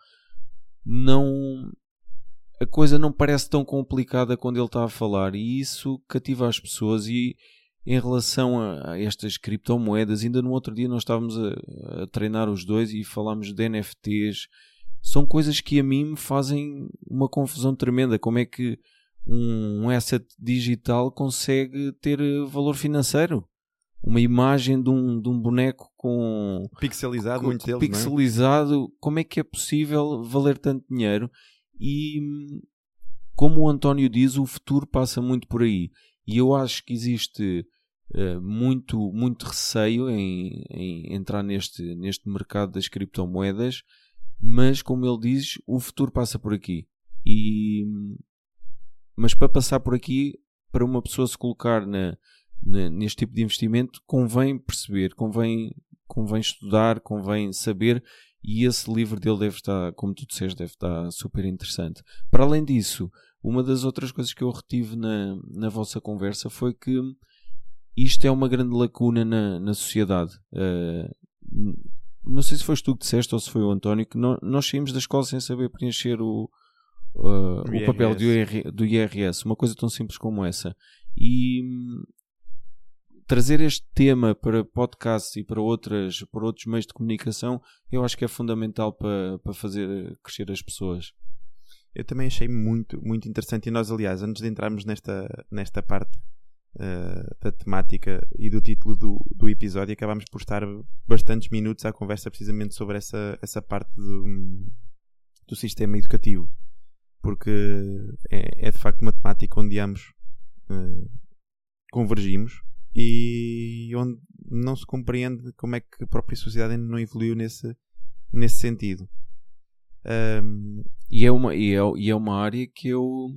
não, a coisa não parece tão complicada quando ele está a falar e isso cativa as pessoas e em relação a, a estas criptomoedas, ainda no outro dia nós estávamos a, a treinar os dois e falámos de NFTs. São coisas que a mim me fazem uma confusão tremenda. Como é que um asset digital consegue ter valor financeiro. Uma imagem de um, de um boneco com. Pixelizado, com, muitos deles. É? pixelizado. Como é que é possível valer tanto dinheiro? E como o António diz, o futuro passa muito por aí. E eu acho que existe uh, muito, muito receio em, em, entrar neste, neste mercado das criptomoedas, mas como ele diz, o futuro passa por aqui. E, mas para passar por aqui, para uma pessoa se colocar na, na, neste tipo de investimento, convém perceber, convém, convém estudar, convém saber. E esse livro dele deve estar, como tu disseste, deve estar super interessante. Para além disso, uma das outras coisas que eu retive na, na vossa conversa foi que isto é uma grande lacuna na, na sociedade. Uh, não sei se foste tu que disseste ou se foi o António, que no, nós saímos da escola sem saber preencher o, uh, o, o papel do, IR, do IRS, uma coisa tão simples como essa. E hum, trazer este tema para podcasts e para, outras, para outros meios de comunicação, eu acho que é fundamental para, para fazer crescer as pessoas. Eu também achei muito, muito interessante. E nós, aliás, antes de entrarmos nesta, nesta parte uh, da temática e do título do, do episódio, acabámos por estar bastantes minutos à conversa precisamente sobre essa, essa parte do, do sistema educativo. Porque é, é de facto uma temática onde ambos uh, convergimos e onde não se compreende como é que a própria sociedade ainda não evoluiu nesse, nesse sentido. Um, e, é uma, e, é, e é uma área que eu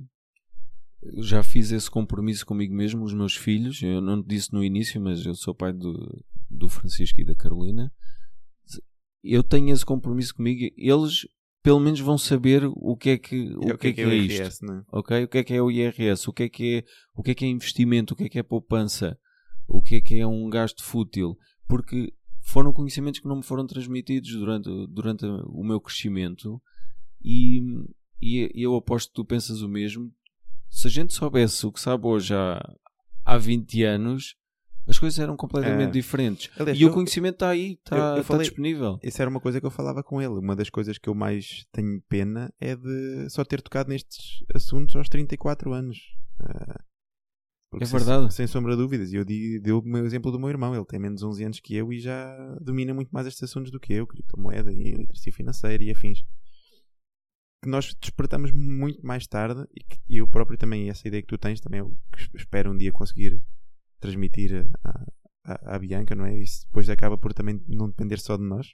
já fiz esse compromisso comigo mesmo, os meus filhos. Eu não disse no início, mas eu sou pai do, do Francisco e da Carolina. Eu tenho esse compromisso comigo. Eles, pelo menos, vão saber o que é que, o, o que, é, que é, é, é isto. IRS, é? ok? O que é que é o IRS? O que é que é, o que é, que é investimento? O que é que é poupança? O que é que é um gasto fútil? Porque foram conhecimentos que não me foram transmitidos durante, durante o meu crescimento e, e eu aposto que tu pensas o mesmo se a gente soubesse o que sabe hoje há, há 20 anos, as coisas eram completamente é. diferentes. Aliás, e eu, o conhecimento está aí, está, está disponível. Isso era uma coisa que eu falava com ele. Uma das coisas que eu mais tenho pena é de só ter tocado nestes assuntos aos 34 anos. Uh, é verdade. Sem, sem sombra de dúvidas. E eu dei o meu exemplo do meu irmão. Ele tem menos 11 anos que eu e já domina muito mais estes assuntos do que eu. Criptomoeda e literacia financeira e afins que nós despertamos muito mais tarde e que eu próprio também, essa ideia que tu tens, também eu espero um dia conseguir transmitir à, Bianca, não é? Isso depois acaba por também não depender só de nós.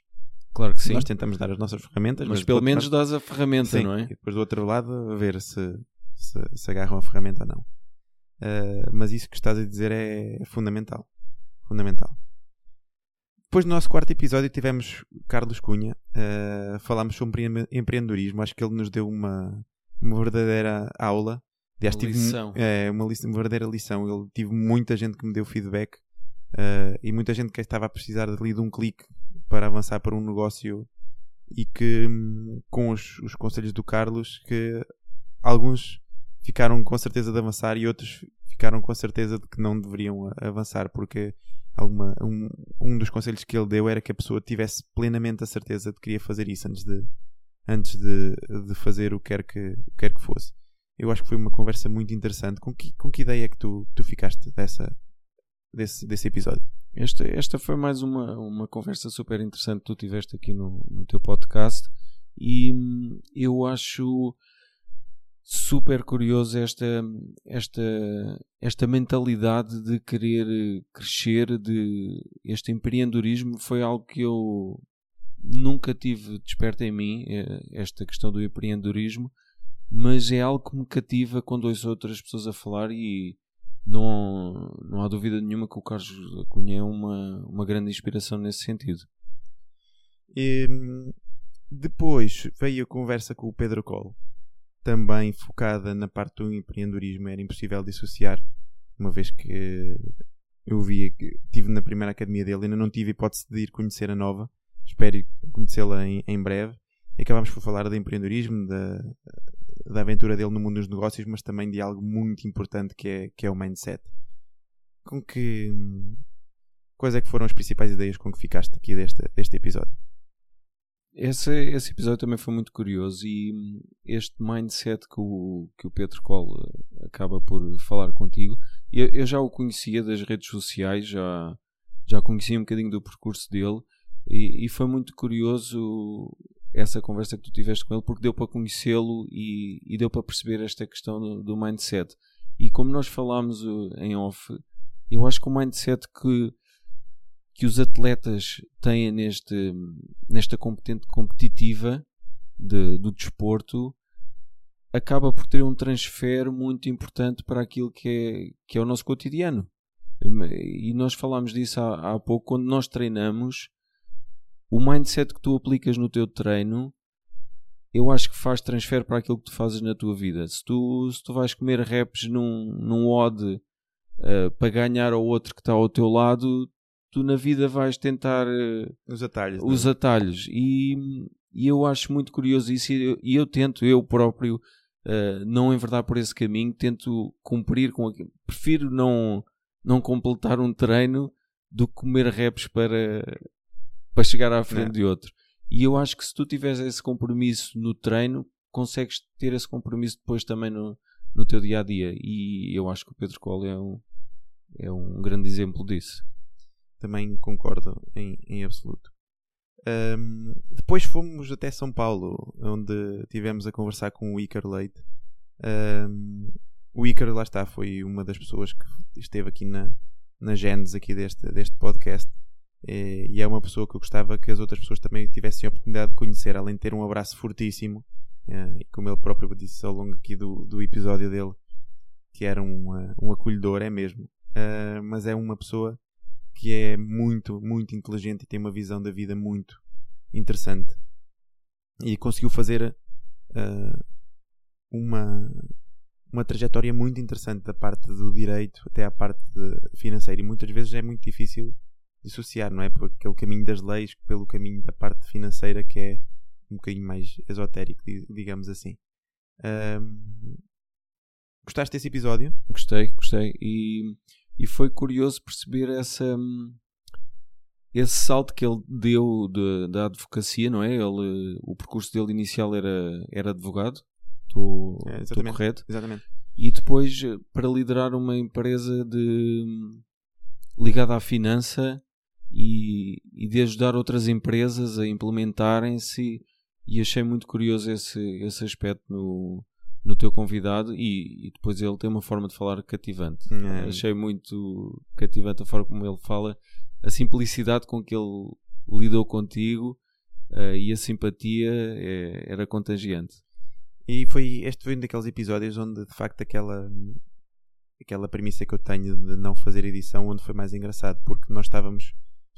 Claro que sim. Nós tentamos dar as nossas ferramentas, mas, mas pelo menos dás a ferramenta, sim, não é? E depois do outro lado, ver se, se, se agarram a ferramenta ou não. Uh, mas isso que estás a dizer é fundamental. Fundamental. Depois do nosso quarto episódio tivemos Carlos Cunha, uh, falámos sobre empreendedorismo, acho que ele nos deu uma, uma verdadeira aula. Aliás, uma lição. É, uma, uma, verdadeira lição. Ele tive muita gente que me deu feedback uh, e muita gente que estava a precisar ali de um clique para avançar para um negócio e que com os, os conselhos do Carlos que alguns ficaram com certeza de avançar e outros ficaram com a certeza de que não deveriam avançar porque alguma, um, um dos conselhos que ele deu era que a pessoa tivesse plenamente a certeza de que queria fazer isso antes de, antes de, de fazer o que quer que, quer que fosse. Eu acho que foi uma conversa muito interessante. Com que, com que ideia é que tu, tu ficaste dessa, desse, desse episódio? Esta, esta foi mais uma, uma conversa super interessante que tu tiveste aqui no, no teu podcast e hum, eu acho super curioso esta, esta, esta mentalidade de querer crescer, de este empreendedorismo foi algo que eu nunca tive desperto em mim, eh, esta questão do empreendedorismo, mas é algo que me cativa quando ouço outras pessoas a falar e não, não há dúvida nenhuma que o Carlos Cunha é uma, uma grande inspiração nesse sentido. E, depois veio a conversa com o Pedro Cole também focada na parte do empreendedorismo, era impossível dissociar, uma vez que eu vi que estive na primeira academia dele, ainda não tive hipótese de ir conhecer a nova, espero conhecê-la em, em, breve. E acabámos por falar de empreendedorismo, da, da aventura dele no mundo dos negócios, mas também de algo muito importante que é, que é o mindset. Com que. Quais é que foram as principais ideias com que ficaste aqui deste, deste episódio? esse, esse episódio também foi muito curioso e hum, este mindset que o, que o Pedro Cole acaba por falar contigo, eu, eu já o conhecia das redes sociais, já, já conhecia um bocadinho do percurso dele e, e foi muito curioso essa conversa que tu tiveste com ele porque deu para conhecê-lo e, e, deu para perceber esta questão do, do mindset. E como nós falámos uh, em off, eu acho que o mindset que que os atletas têm neste, nesta competente competitiva de, do desporto acaba por ter um transfer muito importante para aquilo que é, que é o nosso cotidiano. E nós falámos disso há, há pouco, quando nós treinamos, o mindset que tu aplicas no teu treino, eu acho que faz transfer para aquilo que tu fazes na tua vida. Se tu, se tu vais comer reps num, num odd uh, para ganhar ao outro que está ao teu lado, tu na vida vais tentar uh, os atalhos, é? os atalhos. E, e, eu acho muito curioso isso e eu, eu tento eu próprio uh, não enverdar por esse caminho, tento cumprir com aquilo. Prefiro não, não completar um treino do que comer reps para, para chegar à frente não. de outro. E eu acho que se tu tiveres esse compromisso no treino, consegues ter esse compromisso depois também no, no teu dia a dia. E eu acho que o Pedro Cole é um, é um grande exemplo disso também concordo em, em absoluto. Um, depois fomos até São Paulo, onde tivemos a conversar com o Icar Leite. Um, o Icar, lá está, foi uma das pessoas que esteve aqui na, na genes aqui deste, deste podcast. É, e é uma pessoa que eu gostava que as outras pessoas também tivessem a oportunidade de conhecer, além de ter um abraço fortíssimo. É, e como ele próprio disse ao longo aqui do, do episódio dele, que era um, um acolhedor, é mesmo. Mas é uma pessoa que é muito, muito inteligente e tem uma visão da vida muito interessante. E conseguiu fazer uh, uma, uma trajetória muito interessante da parte do direito até à parte financeira. E muitas vezes é muito difícil dissociar, não é? Por aquele caminho das leis, pelo caminho da parte financeira que é um bocadinho mais esotérico, digamos assim. Um, gostaste desse episódio? Gostei, gostei. E e foi curioso perceber essa esse salto que ele deu de, da advocacia, não é? Ele, o percurso dele inicial era, era advogado, estou é, correto? Exatamente. E depois para liderar uma empresa de ligada à finança e, e de ajudar outras empresas a implementarem-se e achei muito curioso esse, esse aspecto no, no teu convidado e, e, depois ele tem uma forma de falar cativante. É. Achei muito cativante a forma como ele fala, a simplicidade com que ele lidou contigo uh, e a simpatia é, era contagiante. E foi este foi um daqueles episódios onde de facto aquela aquela premissa que eu tenho de não fazer edição onde foi mais engraçado porque nós estávamos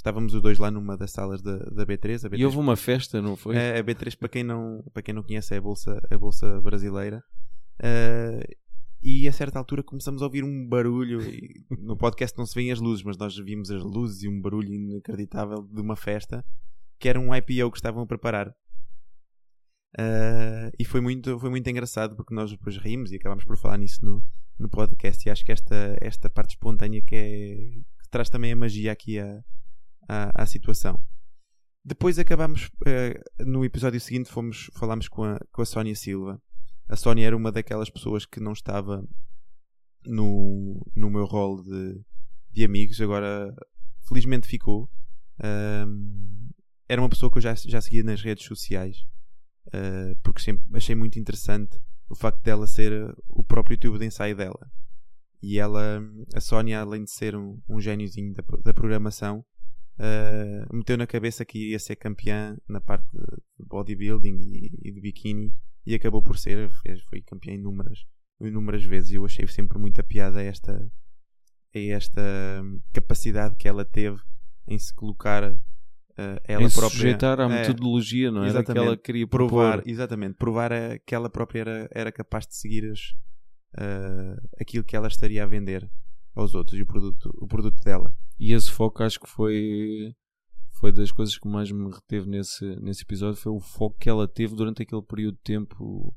estávamos os dois lá numa das salas da, da B3, B3 e houve uma festa não foi a, a B3 para quem não para quem não conhece é a bolsa a bolsa brasileira Uh, e a certa altura começamos a ouvir um barulho. no podcast não se veem as luzes, mas nós vimos as luzes e um barulho inacreditável de uma festa que era um IPO que estavam a preparar. Uh, e foi muito, foi muito engraçado porque nós depois rimos e acabámos por falar nisso no, no podcast. E acho que esta, esta parte espontânea que, é, que traz também a magia aqui à, à, à situação. Depois acabamos, uh, no episódio seguinte, fomos, falámos com a, com a Sónia Silva a Sónia era uma daquelas pessoas que não estava no, no meu rol de, de amigos, agora felizmente ficou. Um, era uma pessoa que eu já, já seguia nas redes sociais, uh, porque sempre achei muito interessante o facto dela ser o próprio tubo de ensaio dela. E ela, a Sónia, além de ser um, um gêniozinho da, da programação, uh, meteu na cabeça que ia ser campeã na parte de bodybuilding e, e de bikini e acabou por ser, foi campeão inúmeras, inúmeras vezes. E eu achei sempre muita piada esta, a esta capacidade que ela teve em se colocar uh, ela em própria. sujeitar à é, metodologia, não é? Exatamente, que ela queria provar. Exatamente, provar a, que ela própria era, era capaz de seguir as, uh, aquilo que ela estaria a vender aos outros e o produto, o produto dela. E esse foco acho que foi foi das coisas que mais me reteve nesse, nesse episódio foi o foco que ela teve durante aquele período de tempo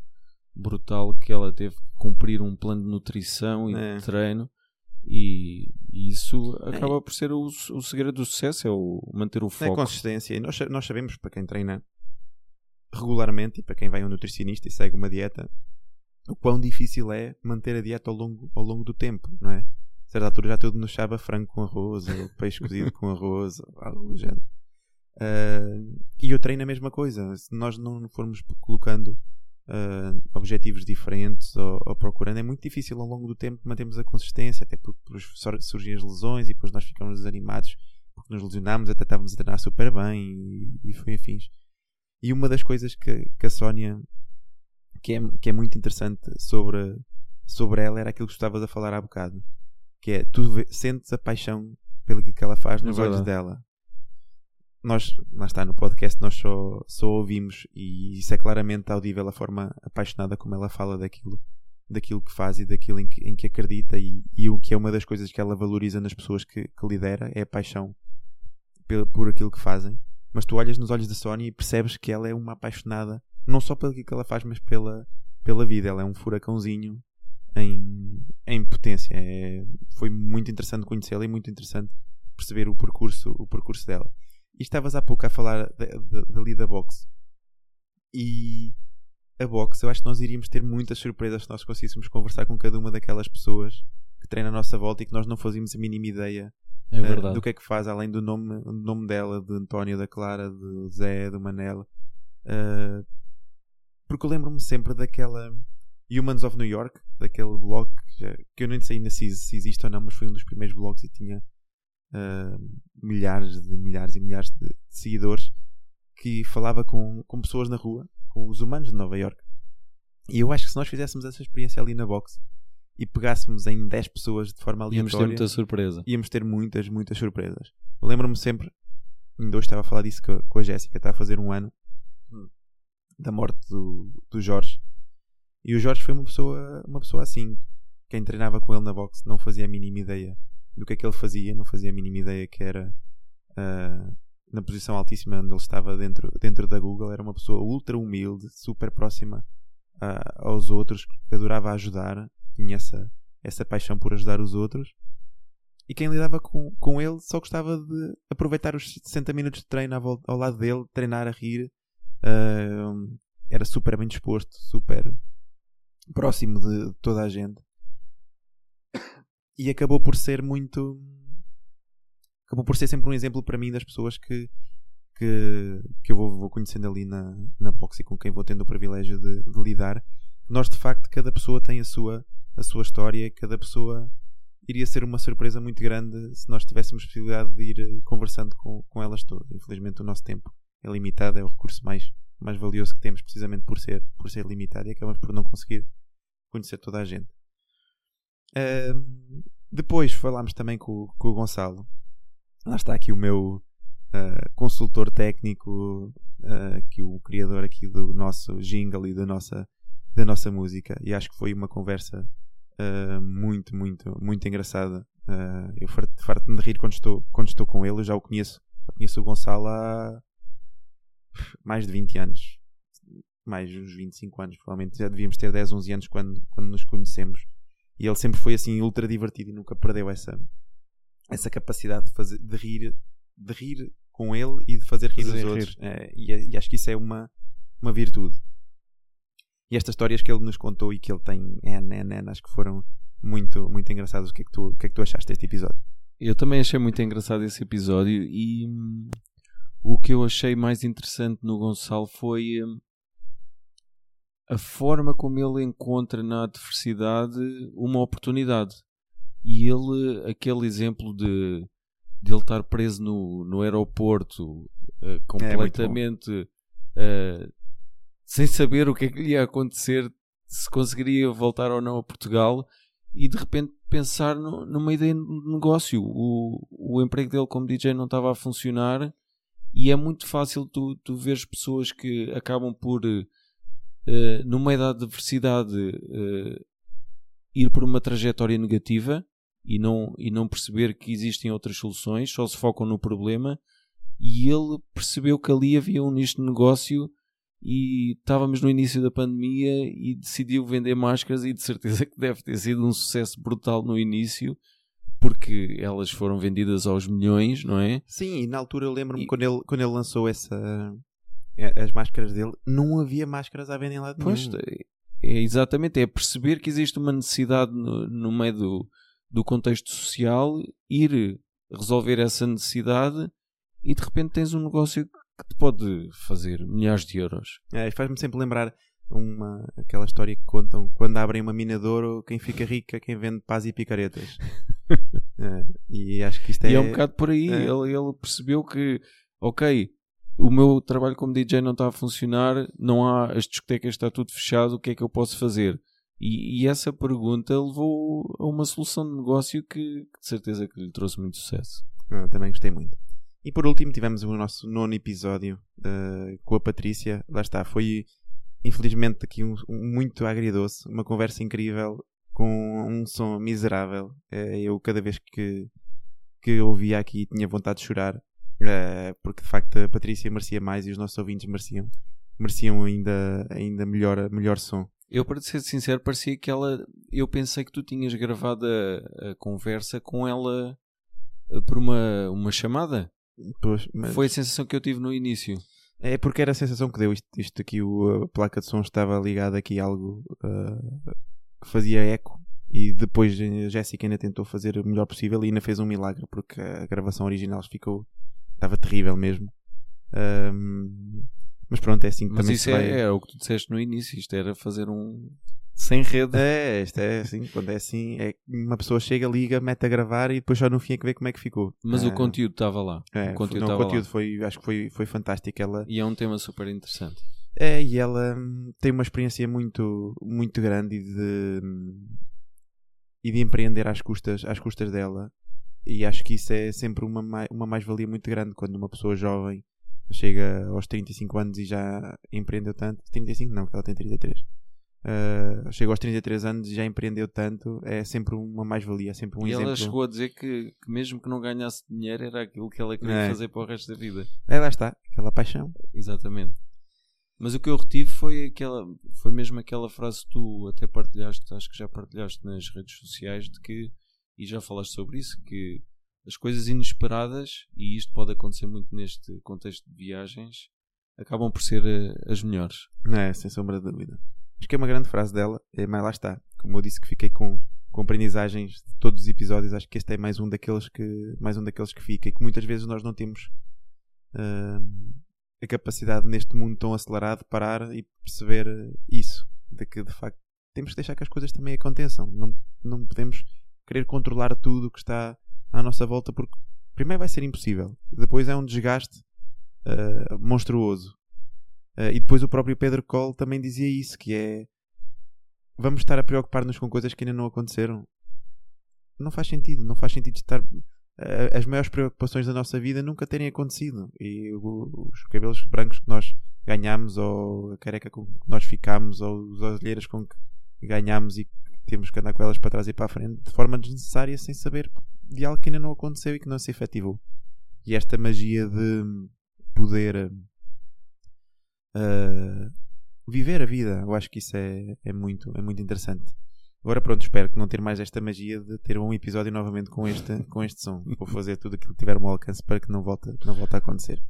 brutal que ela teve que cumprir um plano de nutrição e é. de treino e, e isso acaba é. por ser o, o segredo do sucesso é o manter o foco. É a consistência e nós, nós sabemos para quem treina regularmente, e para quem vai a um nutricionista e segue uma dieta, o quão difícil é manter a dieta ao longo, ao longo do tempo, não é? A certa altura já nos sabe a frango com arroz, ou peixe cozido com arroz, ou algo do género. Uh, e eu treino a mesma coisa. Se nós não formos colocando uh, objetivos diferentes ou, ou, procurando, é muito difícil ao longo do tempo mantermos a consistência, até porque surgem as lesões e depois nós ficamos desanimados porque nos lesionámos, até estávamos a treinar super bem e, e foi afins. E uma das coisas que, que a Sónia, que é, que é muito interessante sobre, sobre ela, era aquilo que estavas a falar há bocado, que é tu vê, sentes a paixão pelo que ela faz nos é olhos dela. Nós, lá está, no podcast nós só, só ouvimos e isso é claramente audível a forma apaixonada como ela fala daquilo daquilo que faz e daquilo em que, em que acredita e, e, o que é uma das coisas que ela valoriza nas pessoas que, que lidera é a paixão por, por aquilo que fazem. Mas tu olhas nos olhos da Sony e percebes que ela é uma apaixonada não só pelo que ela faz mas pela, pela vida, ela é um furacãozinho em, em potência. É, foi muito interessante conhecê-la e muito interessante perceber o percurso, o percurso dela. E estavas há pouco a falar dali da boxe. E a boxe, eu acho que nós iríamos ter muitas surpresas se nós conseguíssemos conversar com cada uma daquelas pessoas que treinam à nossa volta e que nós não fazíamos a mínima ideia é uh, do que é que faz, além do nome, do nome dela, de António, da Clara, do Zé, do Manela. Uh, porque eu lembro-me sempre daquela Humans of New York, daquele blog que, que eu nem sei ainda se, se, existe ou não, mas foi um dos primeiros blogs e tinha uh, milhares de milhares e milhares de, de seguidores que falava com, com pessoas na rua com os humanos de Nova York. E eu acho que se nós fizéssemos essa experiência ali na box e pegássemos em 10 pessoas de forma aleatória, íamos ter muita surpresa. Íamos ter muitas, muitas surpresas. Lembro-me sempre, ainda hoje estava a falar disso com a Jéssica, está a fazer um ano hum. da morte do, do Jorge. E o Jorge foi uma pessoa, uma pessoa assim. Quem treinava com ele na box não fazia a mínima ideia do que é que ele fazia, não fazia a mínima ideia que era uh, na posição altíssima onde ele estava dentro, dentro da Google, era uma pessoa ultra humilde, super próxima uh, aos outros, que adorava ajudar, tinha essa, essa paixão por ajudar os outros. E quem lidava com, com ele só gostava de aproveitar os 60 minutos de treino ao, ao lado dele, treinar a rir. Uh, era super bem disposto, super próximo de toda a gente. E acabou por ser muito acabou por ser sempre um exemplo para mim das pessoas que, que, que eu vou, vou conhecendo ali na, na box e com quem vou tendo o privilégio de, de, lidar. Nós, de facto, cada pessoa tem a sua, a sua história cada pessoa iria ser uma surpresa muito grande se nós tivéssemos possibilidade de ir eh, conversando com, com elas todas. Infelizmente, o nosso tempo é limitado, é o recurso mais, mais valioso que temos, precisamente por ser, por ser limitado, e acabamos por não conseguir conhecer toda a gente. Uh, depois falámos também com, com o Gonçalo lá está aqui o meu uh, consultor técnico, uh, que o criador aqui do nosso jingle e da nossa, da nossa música. E acho que foi uma conversa uh, muito, muito, muito engraçada. eu farto-me de rir quando estou, quando estou com ele. Eu já o conheço, já conheço o Gonçalo há mais de 20 anos. Mais uns 25 anos, provavelmente já devíamos ter 10, 11 anos quando, quando nos conhecemos. E ele sempre foi assim ultra divertido e nunca perdeu essa, essa capacidade de, fazer, de rir de rir com ele e de fazer rir fazer os rir. outros é, e, e, acho que isso é uma, uma virtude e estas histórias que ele nos contou e que ele tem N, N, N acho que foram muito, muito engraçadas o que, é que tu, o que é que tu achaste deste episódio? Eu também achei muito engraçado esse episódio e hum, o que eu achei mais interessante no Gonçalo foi hum, a forma como ele encontra na adversidade uma oportunidade e ele, aquele exemplo de, de ele estar preso no, no aeroporto uh, completamente é uh, sem saber o que é que lhe ia acontecer, se conseguiria voltar ou não a Portugal e de repente pensar no, numa ideia de negócio. O, o emprego dele como DJ não estava a funcionar e é muito fácil tu, tu veres pessoas que acabam por, uh, no meio da adversidade, uh, ir por uma trajetória negativa e não, e não perceber que existem outras soluções, só se focam no problema. E ele percebeu que ali havia um nicho de negócio e estávamos no início da pandemia e decidiu vender máscaras e de certeza que deve ter sido um sucesso brutal no início porque elas foram vendidas aos milhões, não é? Sim, e na altura eu lembro-me e... quando, ele, quando ele lançou essa, as máscaras dele, não havia máscaras à venda em lado Pois, nenhum. é, é exatamente, é perceber que existe uma necessidade no, no meio do, do contexto social, ir resolver essa necessidade e de repente tens um negócio que te pode fazer milhares de euros. É, Faz-me sempre lembrar uma, aquela história que contam quando abrem uma mina de ouro, quem fica rico é quem vende pás e picaretas. É, e acho que isto é. E é um bocado por aí. é. Ele, ele percebeu que, ok, o meu trabalho como DJ não está a funcionar, não há, as discotecas está tudo fechado, o que é que eu posso fazer? E, e essa pergunta levou a uma solução de negócio que, que de certeza que lhe trouxe muito sucesso. Ah, também gostei muito. E por último, tivemos o nosso nono episódio eh, com a Patrícia. Lá está, foi infelizmente aqui um, um muito agridoce, uma conversa incrível com um som miserável. Eh, eu, cada vez que, que ouvia aqui, tinha vontade de chorar, eh, porque de facto a Patrícia merecia mais e os nossos ouvintes mereciam, mereciam ainda, ainda melhor, melhor som. Eu, para ser sincero, parecia que ela. Eu pensei que tu tinhas gravado a, a conversa com ela eh, por uma, uma chamada. Pois, mas- Foi a sensação que eu tive no início. É porque era a sensação que deu. Isto, isto aqui, o, a placa de som estava ligada aqui a algo ah, que fazia eco. E depois a Jéssica ainda tentou fazer o melhor possível e ainda fez um milagre porque a gravação original ficou. Estava terrível mesmo. Ahm, mas pronto, é assim que Mas também isso é, vai. é o que tu disseste no início. Isto era fazer um. Sem rede. É, isto é assim, quando é assim, é uma pessoa chega, liga, mete a gravar e depois só no fim é que vê como é que ficou. Mas Ah, o conteúdo estava lá. é, o conteúdo não, o conteúdo lá. foi, acho que foi, foi fantástico. Ela, E é um tema super interessante. É, e ela hum, tem uma experiência muito, muito grande e de, hum, e de empreender às custas, às custas dela. E acho que isso é sempre uma, uma mais-valia muito grande quando uma pessoa jovem chega aos 35 anos e já empreendeu tanto. 35 não, porque ela tem 33. Uh, chega aos 33 anos e já empreendeu tanto. É sempre uma mais-valia, é sempre um e exemplo. ela chegou a dizer que, que mesmo que não ganhasse dinheiro era aquilo que ela queria É. fazer para o resto da vida. É, lá está, aquela paixão. Exatamente. Mas o que eu retive foi aquela, foi mesmo aquela frase que tu até partilhaste, acho que já partilhaste nas redes sociais de que, e já falaste sobre isso, que as coisas inesperadas, e isto pode acontecer muito neste contexto de viagens, acabam por ser eh, as melhores. É, sem sombra de dúvida. Acho que é uma grande frase dela, é, mas lá está. Como eu disse que fiquei com, com aprendizagens de todos os episódios, acho que este é mais um daqueles que, mais um daqueles que fica e que muitas vezes nós não temos hum, a capacidade neste mundo tão acelerado de parar e perceber eh, isso. De que de facto temos que deixar que as coisas também aconteçam. Não, não podemos querer controlar tudo o que está à nossa volta porque primeiro vai ser impossível, depois é um desgaste eh, monstruoso. Uh, e depois o próprio Pedro Cole também dizia isso, que é vamos estar a preocupar-nos com coisas que ainda não aconteceram. Não faz sentido, não faz sentido estar uh, as maiores preocupações da nossa vida nunca terem acontecido. E os cabelos brancos que nós ganhamos, ou a careca com que nós ficamos, ou as olheiras com que ganhamos e temos que andar com elas para trás e para a frente de forma desnecessária sem saber de algo que ainda não aconteceu e que não se efetivou. E esta magia de poder uh, viver a vida. Eu acho que isso é, é, muito, é muito interessante. Agora pronto, espero que não ter mais esta magia de ter um episódio novamente com este, com este som. Vou fazer tudo aquilo que tiver ao meu alcance para que não volte, não volte a acontecer.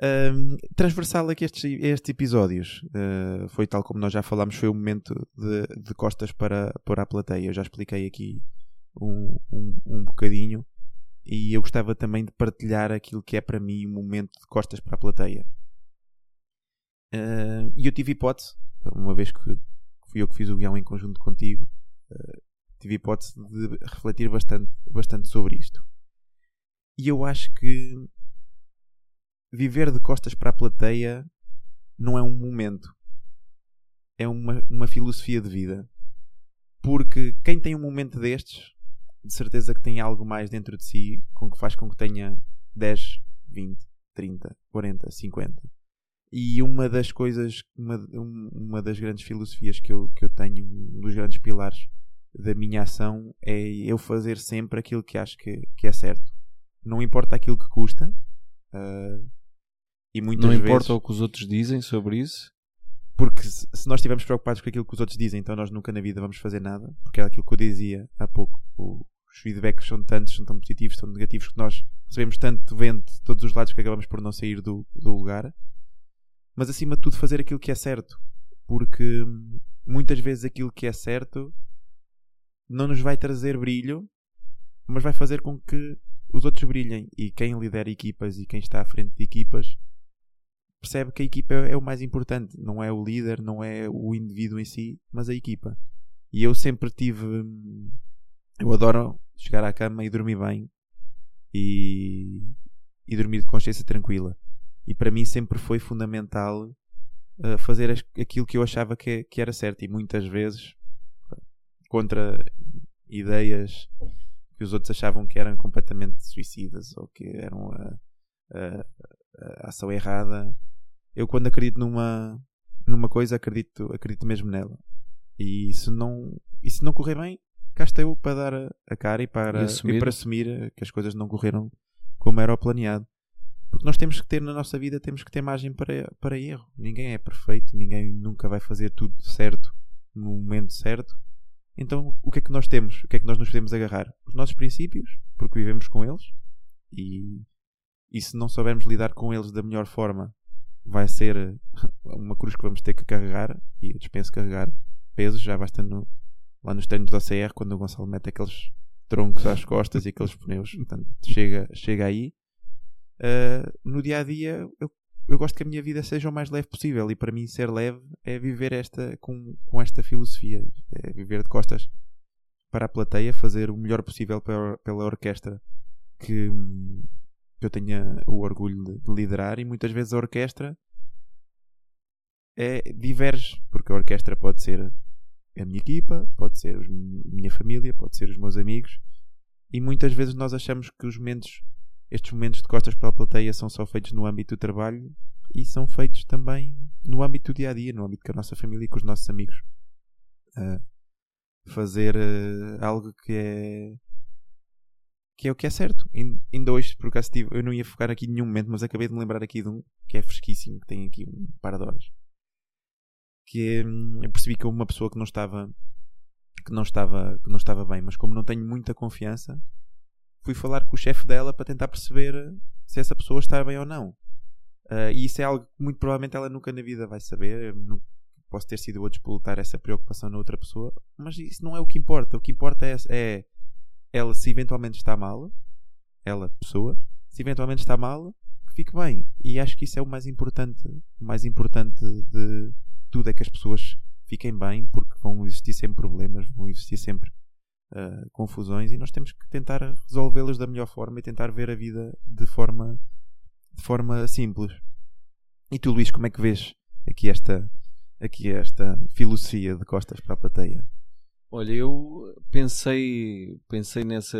Um, transversal aqui estes, estes episódios uh, foi tal como nós já falámos, foi o momento de, de costas para, para a plateia. Eu já expliquei aqui um, um, um bocadinho e eu gostava também de partilhar aquilo que é para mim um momento de costas para a plateia. Uh, e eu tive hipótese, uma vez que fui eu que fiz o guião em conjunto contigo, uh, tive hipótese de refletir bastante, bastante sobre isto. E eu acho que viver de costas para a plateia não é um momento, é uma, uma filosofia de vida. Porque quem tem um momento destes, de certeza que tem algo mais dentro de si com que faz com que tenha 10, 20, 30, 40, 50. E uma das coisas, uma, uma das grandes filosofias que eu, que eu tenho, um dos grandes pilares da minha ação é eu fazer sempre aquilo que acho que, que é certo. Não importa aquilo que custa. Uh, e muitas Não importa vezes, o que os outros dizem sobre isso. porque se, nós estivermos preocupados com aquilo que os outros dizem, então nós nunca na vida vamos fazer nada. Porque era aquilo que eu dizia há pouco. Os feedbacks são tantos, são tão positivos, tão negativos que nós recebemos tanto vento de todos os lados que acabamos por não sair do, do lugar. Mas acima de tudo, fazer aquilo que é certo. Porque muitas vezes aquilo que é certo não nos vai trazer brilho, mas vai fazer com que os outros brilhem. E quem lidera equipas e quem está à frente de equipas percebe que a equipa é o mais importante. Não é o líder, não é o indivíduo em si, mas a equipa. E eu sempre tive. Eu adoro chegar à cama e dormir bem e, e dormir de consciência tranquila. E para mim sempre foi fundamental uh, fazer as, aquilo que eu achava que, que era certo. E muitas vezes, contra ideias que os outros achavam que eram completamente suicidas ou que eram a, a, a ação errada, eu quando acredito numa, numa coisa, acredito, acredito mesmo nela. E se não, e se não correr bem, cá estou eu para dar a, a cara e para, e assumir. E para assumir que as coisas não correram como era o planeado. Porque nós temos que ter na nossa vida, temos que ter margem para, para erro. Ninguém é perfeito, ninguém nunca vai fazer tudo certo no momento certo. Então, o que é que nós temos? O que é que nós nos podemos agarrar? Os nossos princípios, porque vivemos com eles. E, e se não soubermos lidar com eles da melhor forma, vai ser uma cruz que vamos ter que carregar. E eu dispenso carregar pesos, já basta no, lá nos treinos da CR, quando o Gonçalo mete aqueles troncos às costas e aqueles pneus. Portanto, chega, chega aí. Uh, no dia a dia, eu, eu gosto que a minha vida seja o mais leve possível. E para mim, ser leve é viver esta, com, com esta filosofia. É viver de costas para a plateia, fazer o melhor possível pela, pela orquestra que, que eu tenha o orgulho de, de liderar e muitas vezes a orquestra é, diverge, porque a orquestra pode ser a minha equipa, pode ser a minha família, pode ser os meus amigos, e muitas vezes nós achamos que os momentos, estes momentos de costas para a plateia são só feitos no âmbito do trabalho e são feitos também no âmbito do dia a dia, no âmbito com a nossa família e com os nossos amigos. Uh, fazer uh, algo que é que é o que é certo. Ainda hoje, por acaso, tive, eu não ia focar aqui em nenhum momento, mas acabei de me lembrar aqui de um que é fresquíssimo, que tem aqui um par de horas. Que hum, eu percebi que uma pessoa que não estava que não estava que não estava bem, mas como não tenho muita confiança, fui falar com o chefe dela para tentar perceber se essa pessoa está bem ou não. Uh, e isso é algo que muito provavelmente ela nunca na vida vai saber. Não posso ter sido eu a despolutar essa preocupação na outra pessoa, mas isso não é o que importa. O que importa é, é ela se eventualmente está mal, ela, pessoa, se eventualmente está mal, que fique bem. E acho que isso é o mais importante, o mais importante de tudo é que as pessoas fiquem bem, porque vão existir sempre problemas, vão existir sempre uh, confusões e nós temos que tentar resolvê-los da melhor forma e tentar ver a vida de forma, de forma simples. E tu, Luís, como é que vês aqui esta, aqui esta filosofia de costas para a plateia? Olha, eu pensei, pensei nessa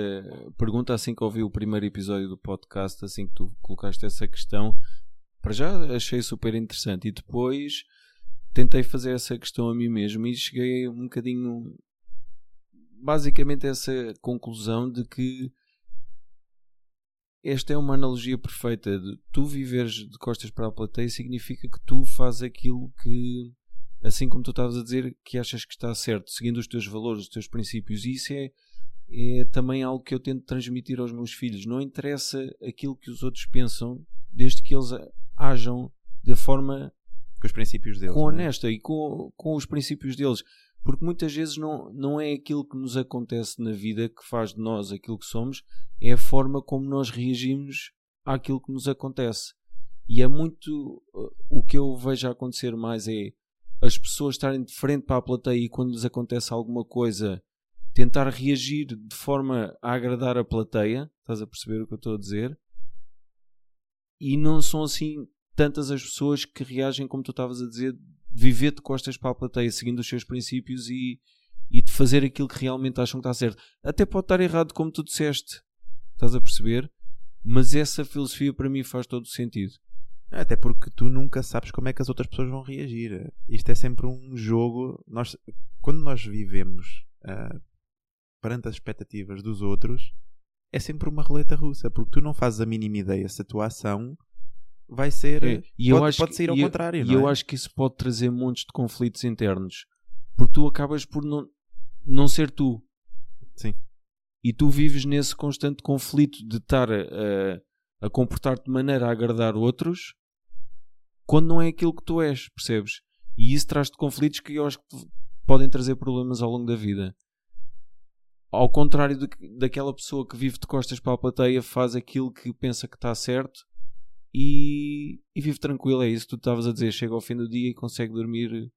pergunta assim que ouvi o primeiro episódio do podcast, assim que tu colocaste essa questão. Para já achei super interessante e depois tentei fazer essa questão a mim mesmo e cheguei um bocadinho basicamente a essa conclusão de que esta é uma analogia perfeita de tu viveres de costas para a plateia significa que tu fazes aquilo que assim como tu estavas a dizer que achas que está certo, seguindo os teus valores, os teus princípios, e isso é, é também algo que eu tento transmitir aos meus filhos. Não interessa aquilo que os outros pensam, desde que eles ajam da forma com os princípios deles, com é? honesta é? e com, com os princípios deles. Porque muitas vezes não, não é aquilo que nos acontece na vida que faz de nós aquilo que somos, é a forma como nós reagimos àquilo que nos acontece. E é muito. Uh, o que eu vejo acontecer mais é as pessoas estarem de frente para a plateia e quando lhes acontece alguma coisa tentar reagir de forma a agradar a plateia, estás a perceber o que eu estou a dizer? E não são assim tantas as pessoas que reagem como tu estavas a dizer, viver de costas para a plateia, seguindo os seus princípios e, e de fazer aquilo que realmente acham que está certo. Até pode estar errado, como tu disseste, estás a perceber? Mas essa filosofia para mim faz todo o sentido. Até porque tu nunca sabes como é que as outras pessoas vão reagir. Isto é sempre um jogo. Nós, quando nós vivemos uh, perante as expectativas dos outros, é sempre uma roleta russa, porque tu não fazes a mínima ideia se a tua ação vai ser. É, e pode, eu acho pode sair ao contrário. E eu é? acho que isso pode trazer montes de conflitos internos, porque tu acabas por não, não ser tu. Sim. e tu vives nesse constante conflito de estar a, a comportar-te de maneira a agradar outros quando não é aquilo que tu és, percebes? E isso traz-te conflitos que eu acho que podem trazer problemas ao longo da vida. Ao contrário daquela pessoa que vive de costas para a plateia, faz aquilo que pensa que está certo e, e vive tranquilo. É isso que tu estavas a dizer. Chega ao fim do dia e consegue dormir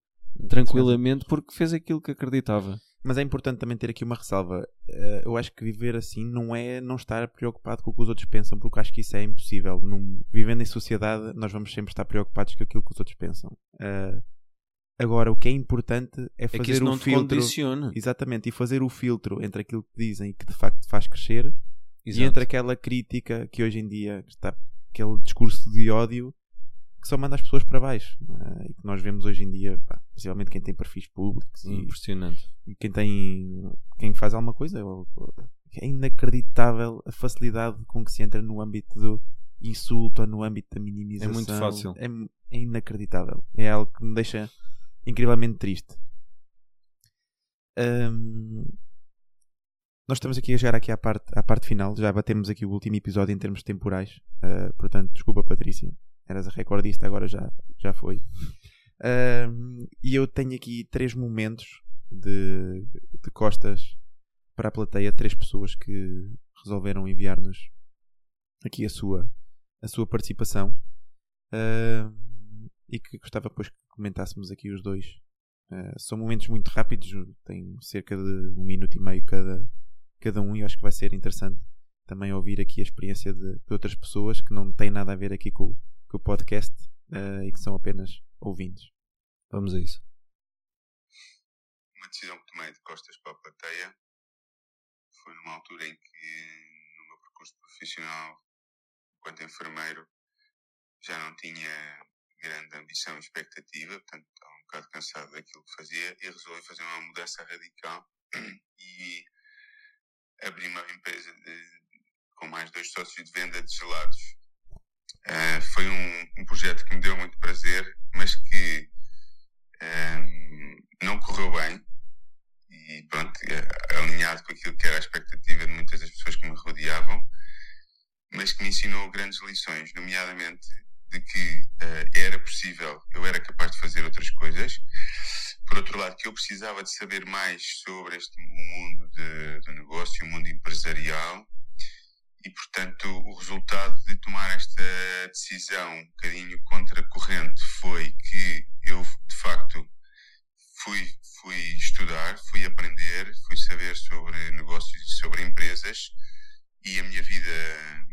tranquilamente porque fez aquilo que acreditava. Mas é importante também ter aqui uma ressalva. Uh, eu acho que viver assim não é não estar preocupado com o que os outros pensam, porque acho que isso é impossível. Num, vivendo em sociedade, nós vamos sempre estar preocupados com aquilo que os outros pensam. Uh, agora, o que é importante é fazer é que isso o não filtro. Te condiciona. Exatamente, e fazer o filtro entre aquilo que dizem e que de facto faz crescer Exato. e entre aquela crítica que hoje em dia está aquele discurso de ódio que só manda as pessoas para baixo é? e que nós vemos hoje em dia, pá, principalmente quem tem perfis públicos e, Impressionante. e quem tem quem faz alguma coisa é inacreditável a facilidade com que se entra no âmbito do insulto ou no âmbito da minimização. É muito fácil. É, é inacreditável. É algo que me deixa incrivelmente triste. Um, nós estamos aqui a chegar aqui à parte, à parte final. Já batemos aqui o último episódio em termos temporais. Uh, portanto desculpa Patrícia eras a recordista, agora já, já foi. Um, e eu tenho aqui três momentos de, de costas para a plateia, três pessoas que resolveram enviar-nos aqui a sua, a sua participação uh, e que gostava depois que comentássemos aqui os dois. Uh, são momentos muito rápidos, tem cerca de um minuto e meio cada, cada um, e acho que vai ser interessante também ouvir aqui a experiência de, de outras pessoas que não têm nada a ver aqui com, com o podcast uh, e que são apenas ouvintes. Vamos a isso. Uma decisão que tomei de costas para a plateia foi numa altura em que, no meu percurso profissional, enquanto enfermeiro, já não tinha grande ambição e expectativa, portanto estava um bocado cansado daquilo que fazia e resolvi fazer uma mudança radical e abri uma empresa de, com mais dois sócios de venda de gelados Uh, foi um, um, projeto que me deu muito prazer, mas que uh, não correu bem. E pronto, uh, alinhado com aquilo que era a expectativa de muitas das pessoas que me rodeavam, mas que me ensinou grandes lições, nomeadamente de que era possível, eu era capaz de fazer outras coisas. Por outro lado, que eu precisava de saber mais sobre este mundo do negócio, o mundo empresarial, e, portanto, o resultado de tomar esta decisão um bocadinho contracorrente foi que eu, de facto, fui, fui estudar, fui aprender, fui saber sobre negócios e sobre empresas e a minha vida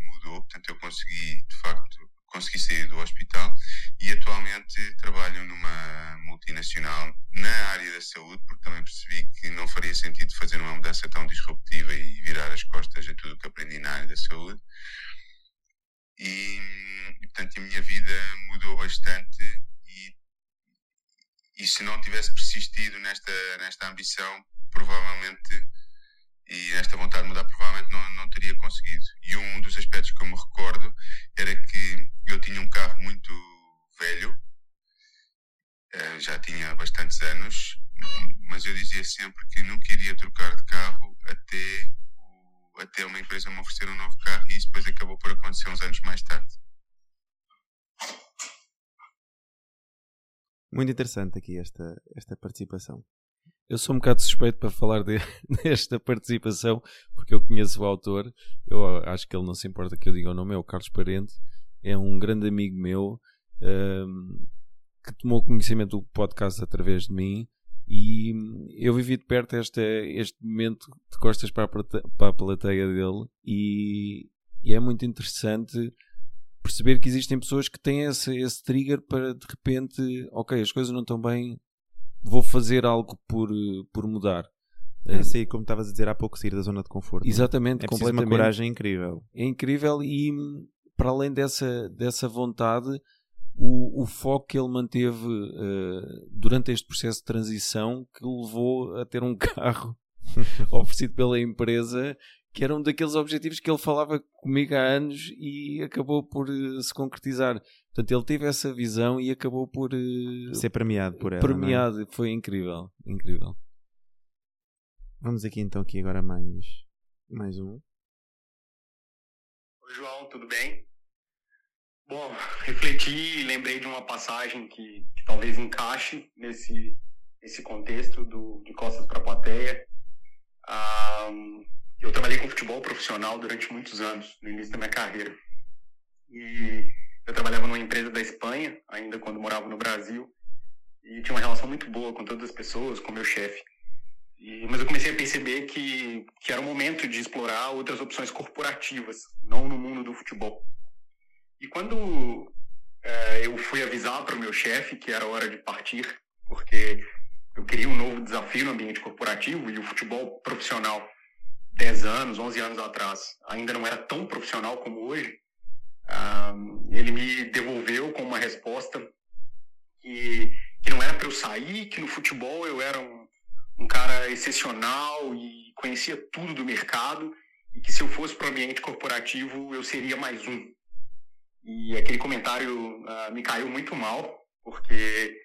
mudou. Portanto, eu consegui, de facto, consegui sair do hospital e atualmente trabalho numa multinacional na área da saúde, porque também percebi que não faria sentido fazer uma mudança tão disruptiva e virar as costas a tudo o que área da saúde. E, portanto, a minha vida mudou bastante e, e se não tivesse persistido nesta, nesta ambição, provavelmente e esta vontade de mudar provavelmente não, não teria conseguido. E um dos aspectos que eu me recordo era que eu tinha um carro muito velho, eh, já tinha bastantes anos, mas eu dizia sempre que nunca iria trocar de carro até, até uma empresa me oferecer um novo carro e isso depois acabou por acontecer uns anos mais tarde. Muito interessante aqui esta, esta participação. Eu sou um bocado suspeito para falar de, desta participação, porque eu conheço o autor. Eu acho que ele não se importa que eu diga o nome, é o Carlos Parente. É um grande amigo meu um, que tomou conhecimento do podcast através de mim. E eu vivi de perto este, este momento de costas para a, para a plateia dele. E, e é muito interessante perceber que existem pessoas que têm esse, esse trigger para de repente, ok, as coisas não estão bem, vou fazer algo por, por mudar. É sair, como estavas a dizer há pouco, sair da zona de conforto. É? Exatamente, é completamente. uma coragem incrível. É incrível e para além dessa, dessa vontade, o, o foco que ele manteve uh, durante este processo de transição que o levou a ter um carro oferecido pela empresa que era um daqueles objetivos que ele falava comigo há anos e acabou por uh, se concretizar. Portanto, ele teve essa visão e acabou por uh, ser premiado por ela. É? Premiado, é? foi incrível, incrível. Vamos aqui então aqui agora mais Mais um. Oi, João, tudo bem? Bom, refleti e lembrei de uma passagem que, que talvez encaixe nesse, nesse contexto do, de Costas para a Plateia. Ah, eu trabalhei com futebol profissional durante muitos anos, no início da minha carreira. E eu trabalhava numa empresa da Espanha, ainda quando morava no Brasil, e tinha uma relação muito boa com todas as pessoas, com meu chefe. E, mas eu comecei a perceber que, que era o momento de explorar outras opções corporativas, não no mundo do futebol. E quando é, eu fui avisar para o meu chefe que era hora de partir, porque eu queria um novo desafio no ambiente corporativo e o futebol profissional, 10 anos, 11 anos atrás, ainda não era tão profissional como hoje, ele me devolveu com uma resposta que, que não era para eu sair, que no futebol eu era um, um cara excepcional e conhecia tudo do mercado e que se eu fosse para o ambiente corporativo eu seria mais um. E aquele comentário uh, me caiu muito mal, porque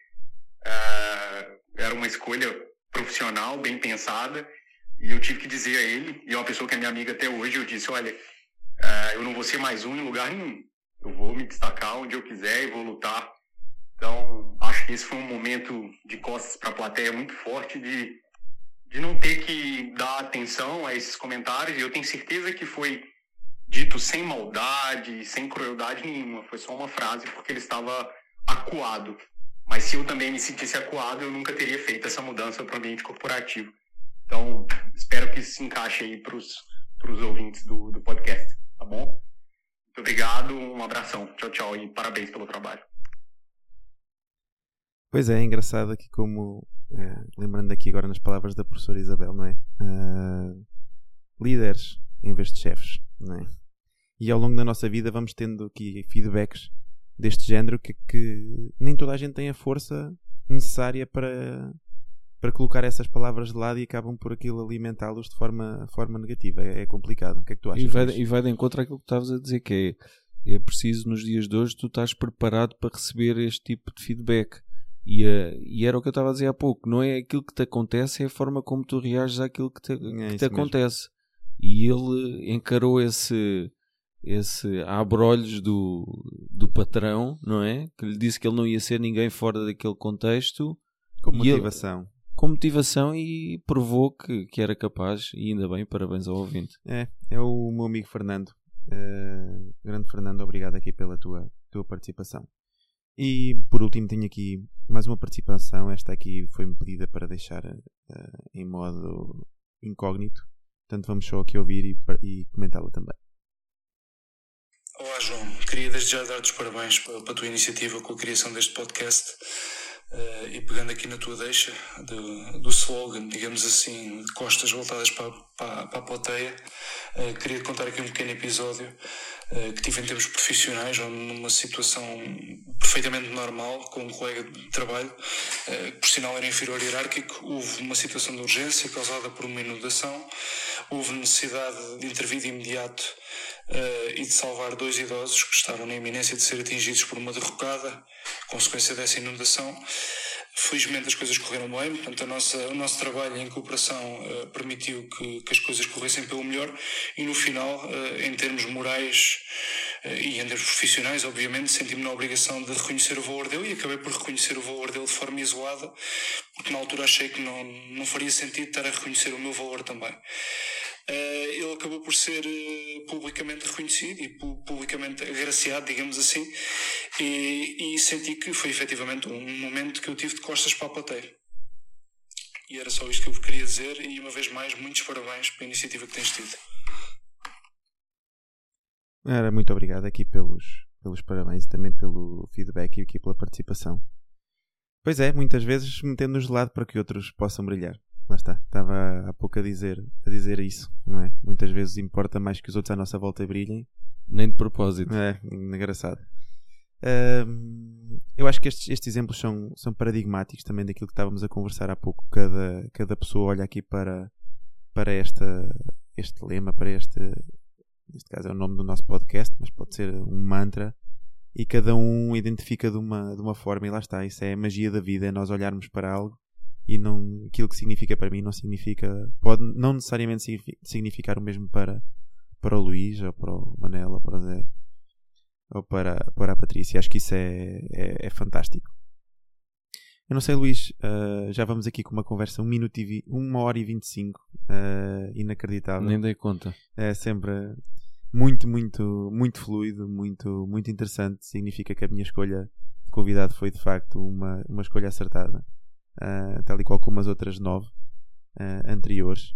uh, era uma escolha profissional, bem pensada, e eu tive que dizer a ele, e é uma pessoa que é minha amiga até hoje, eu disse, olha, uh, eu não vou ser mais um em lugar nenhum. Eu vou me destacar onde eu quiser e vou lutar. Então, acho que esse foi um momento de costas para a plateia muito forte de, de não ter que dar atenção a esses comentários, e eu tenho certeza que foi dito sem maldade, sem crueldade nenhuma. Foi só uma frase porque ele estava acuado. Mas se eu também me sentisse acuado, eu nunca teria feito essa mudança para o ambiente corporativo. Então, espero que isso se encaixe aí para os ouvintes do, do podcast, tá bom? Muito obrigado, um abração. Tchau, tchau e parabéns pelo trabalho. Pois é, é engraçado aqui como, é, lembrando aqui agora nas palavras da professora Isabel, não é? Uh, líderes em vez de chefes, é? E ao longo da nossa vida vamos tendo aqui feedbacks deste género que, que nem toda a gente tem a força necessária para, para colocar essas palavras de lado e acabam por aquilo alimentá-los de forma, forma negativa. É, é, complicado. O que é que tu achas? E vai, e vai de encontro àquilo que estavas a dizer, que é, é preciso nos dias de hoje tu estás preparado para receber este tipo de feedback. E, uh, e era o que eu estava a dizer há pouco, não é aquilo que te acontece, é a forma como tu reages àquilo que te, é que te acontece. E ele encarou esse, esse abrolhos do, do patrão, não é? Que lhe disse que ele não ia ser ninguém fora daquele contexto. Com motivação. Ele, com motivação e provou que, que era capaz, e ainda bem, parabéns ao ouvinte. É, é o meu amigo Fernando. Uh, grande Fernando, obrigado aqui pela tua, tua participação. E por último, tenho aqui mais uma participação. Esta aqui foi-me pedida para deixar uh, em modo incógnito. Portanto, vamos só aqui ouvir e, e comentá-la também. Olá, João. Queria desde já dar-te os parabéns pela, pela tua iniciativa com a criação deste podcast. Uh, e pegando aqui na tua deixa do, do slogan, digamos assim, de costas voltadas para, para, para a plateia, uh, queria contar aqui um pequeno episódio uh, que tive em termos profissionais, ou numa situação perfeitamente normal, com um colega de trabalho, que por sinal era inferior hierárquico. Houve uma situação de urgência causada por uma inundação, houve necessidade de intervir de imediato uh, e de salvar dois idosos que estavam na iminência de ser atingidos por uma derrocada, consequência dessa inundação. Felizmente as coisas correram bem, portanto nossa, o nosso trabalho em cooperação uh, permitiu que, que, as coisas corressem pelo melhor e no final, uh, em termos morais e em termos profissionais, obviamente, senti-me na obrigação de reconhecer o valor dele e acabei por reconhecer o valor dele de forma isolada, porque na altura achei que não, não faria sentido estar a reconhecer o meu valor também. Uh, ele acabou por ser uh, publicamente reconhecido e pu publicamente agraciado, digamos assim, e, e, senti que foi efetivamente um momento que eu tive de costas para a plateia. E era só isto que eu queria dizer, e uma vez mais, muitos parabéns pela iniciativa que tens tido. Era muito obrigado aqui pelos, pelos parabéns e também pelo feedback e aqui pela participação. Pois é, muitas vezes metendo-nos de lado para que outros possam brilhar lá está, estava há pouco a dizer, a dizer isso, não é? Muitas vezes importa mais que os outros à nossa volta brilhem. Nem de propósito. É, engraçado. eu acho que estes, estes exemplos são, são paradigmáticos também daquilo que estávamos a conversar há pouco. Cada, cada pessoa olha aqui para, para esta, este lema, para este, neste caso é o nome do nosso podcast, mas pode ser um mantra, e cada um identifica de uma, de uma forma, e lá está. Isso é a magia da vida, é nós olharmos para algo e não, aquilo que significa para mim não significa, pode não necessariamente significar o mesmo para, para o Luís, ou para o Manel, ou para o Zé, ou para, para a Patrícia. Acho que isso é, é, é fantástico. Eu não sei, Luís, uh, já vamos aqui com uma conversa, um minuto e vi, uma hora e vinte e cinco, uh, inacreditável. Nem dei conta. É sempre muito, muito, muito fluido, muito, muito interessante. Significa que a minha escolha de convidado foi de facto uma, uma escolha acertada, uh, tal e qual como as outras nove anteriores.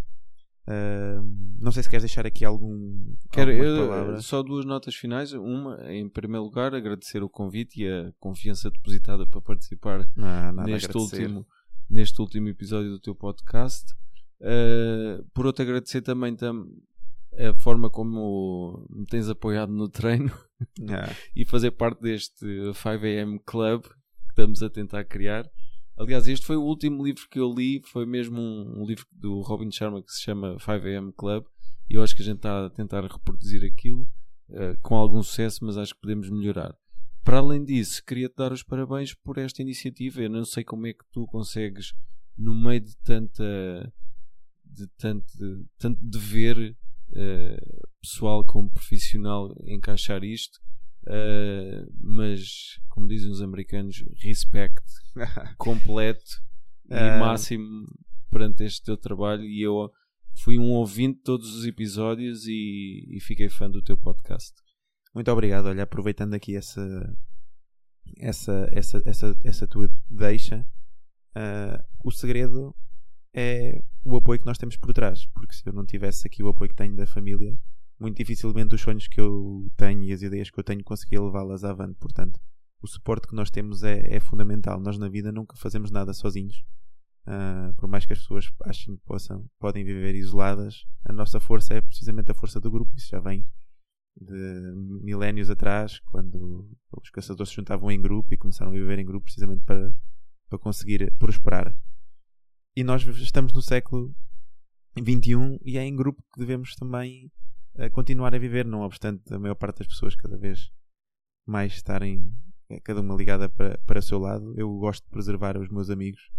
Uh, não sei se queres deixar aqui algum Quero eu, só duas notas finais. Uma, em primeiro lugar, agradecer o convite e a confiança depositada para participar ah, neste, último, neste último episódio do teu podcast. Uh, por outro, agradecer também tam, a forma como me tens apoiado no treino e fazer parte deste 5am Club que estamos a tentar criar. Aliás, este foi o último livro que eu li, foi mesmo um, um livro do Robin Sharma que se chama 5am Club, e eu acho que a gente está a tentar reproduzir aquilo uh, com algum sucesso, mas acho que podemos melhorar. Para além disso, queria-te dar os parabéns por esta iniciativa. Eu não sei como é que tu consegues, no meio de tanta de tanto, tanto dever uh, pessoal como profissional, encaixar isto. Uh, mas, como dizem os americanos, respect completo e uh... máximo perante este teu trabalho. E eu fui um ouvinte de todos os episódios e, e fiquei fã do teu podcast. Muito obrigado. Olha, aproveitando aqui essa, essa, essa, essa, essa tua deixa, uh, o segredo é o apoio que nós temos por trás. Porque se eu não tivesse aqui o apoio que tenho da família, muito dificilmente os sonhos que eu tenho e as ideias que eu tenho conseguia levá-las avante. Portanto, o suporte que nós temos é, é, fundamental. Nós na vida nunca fazemos nada sozinhos. Uh, por mais que as pessoas achem que possam, podem viver isoladas, a nossa força é precisamente a força do grupo. Isso já vem de milénios atrás, quando os caçadores se juntavam em grupo e começaram a viver em grupo precisamente para, para conseguir prosperar. E nós estamos no século XXI e é em grupo que devemos também a continuar a viver, não obstante a maior parte das pessoas cada vez mais estarem eh, cada uma ligada para, para o seu lado. Eu gosto de preservar os meus amigos,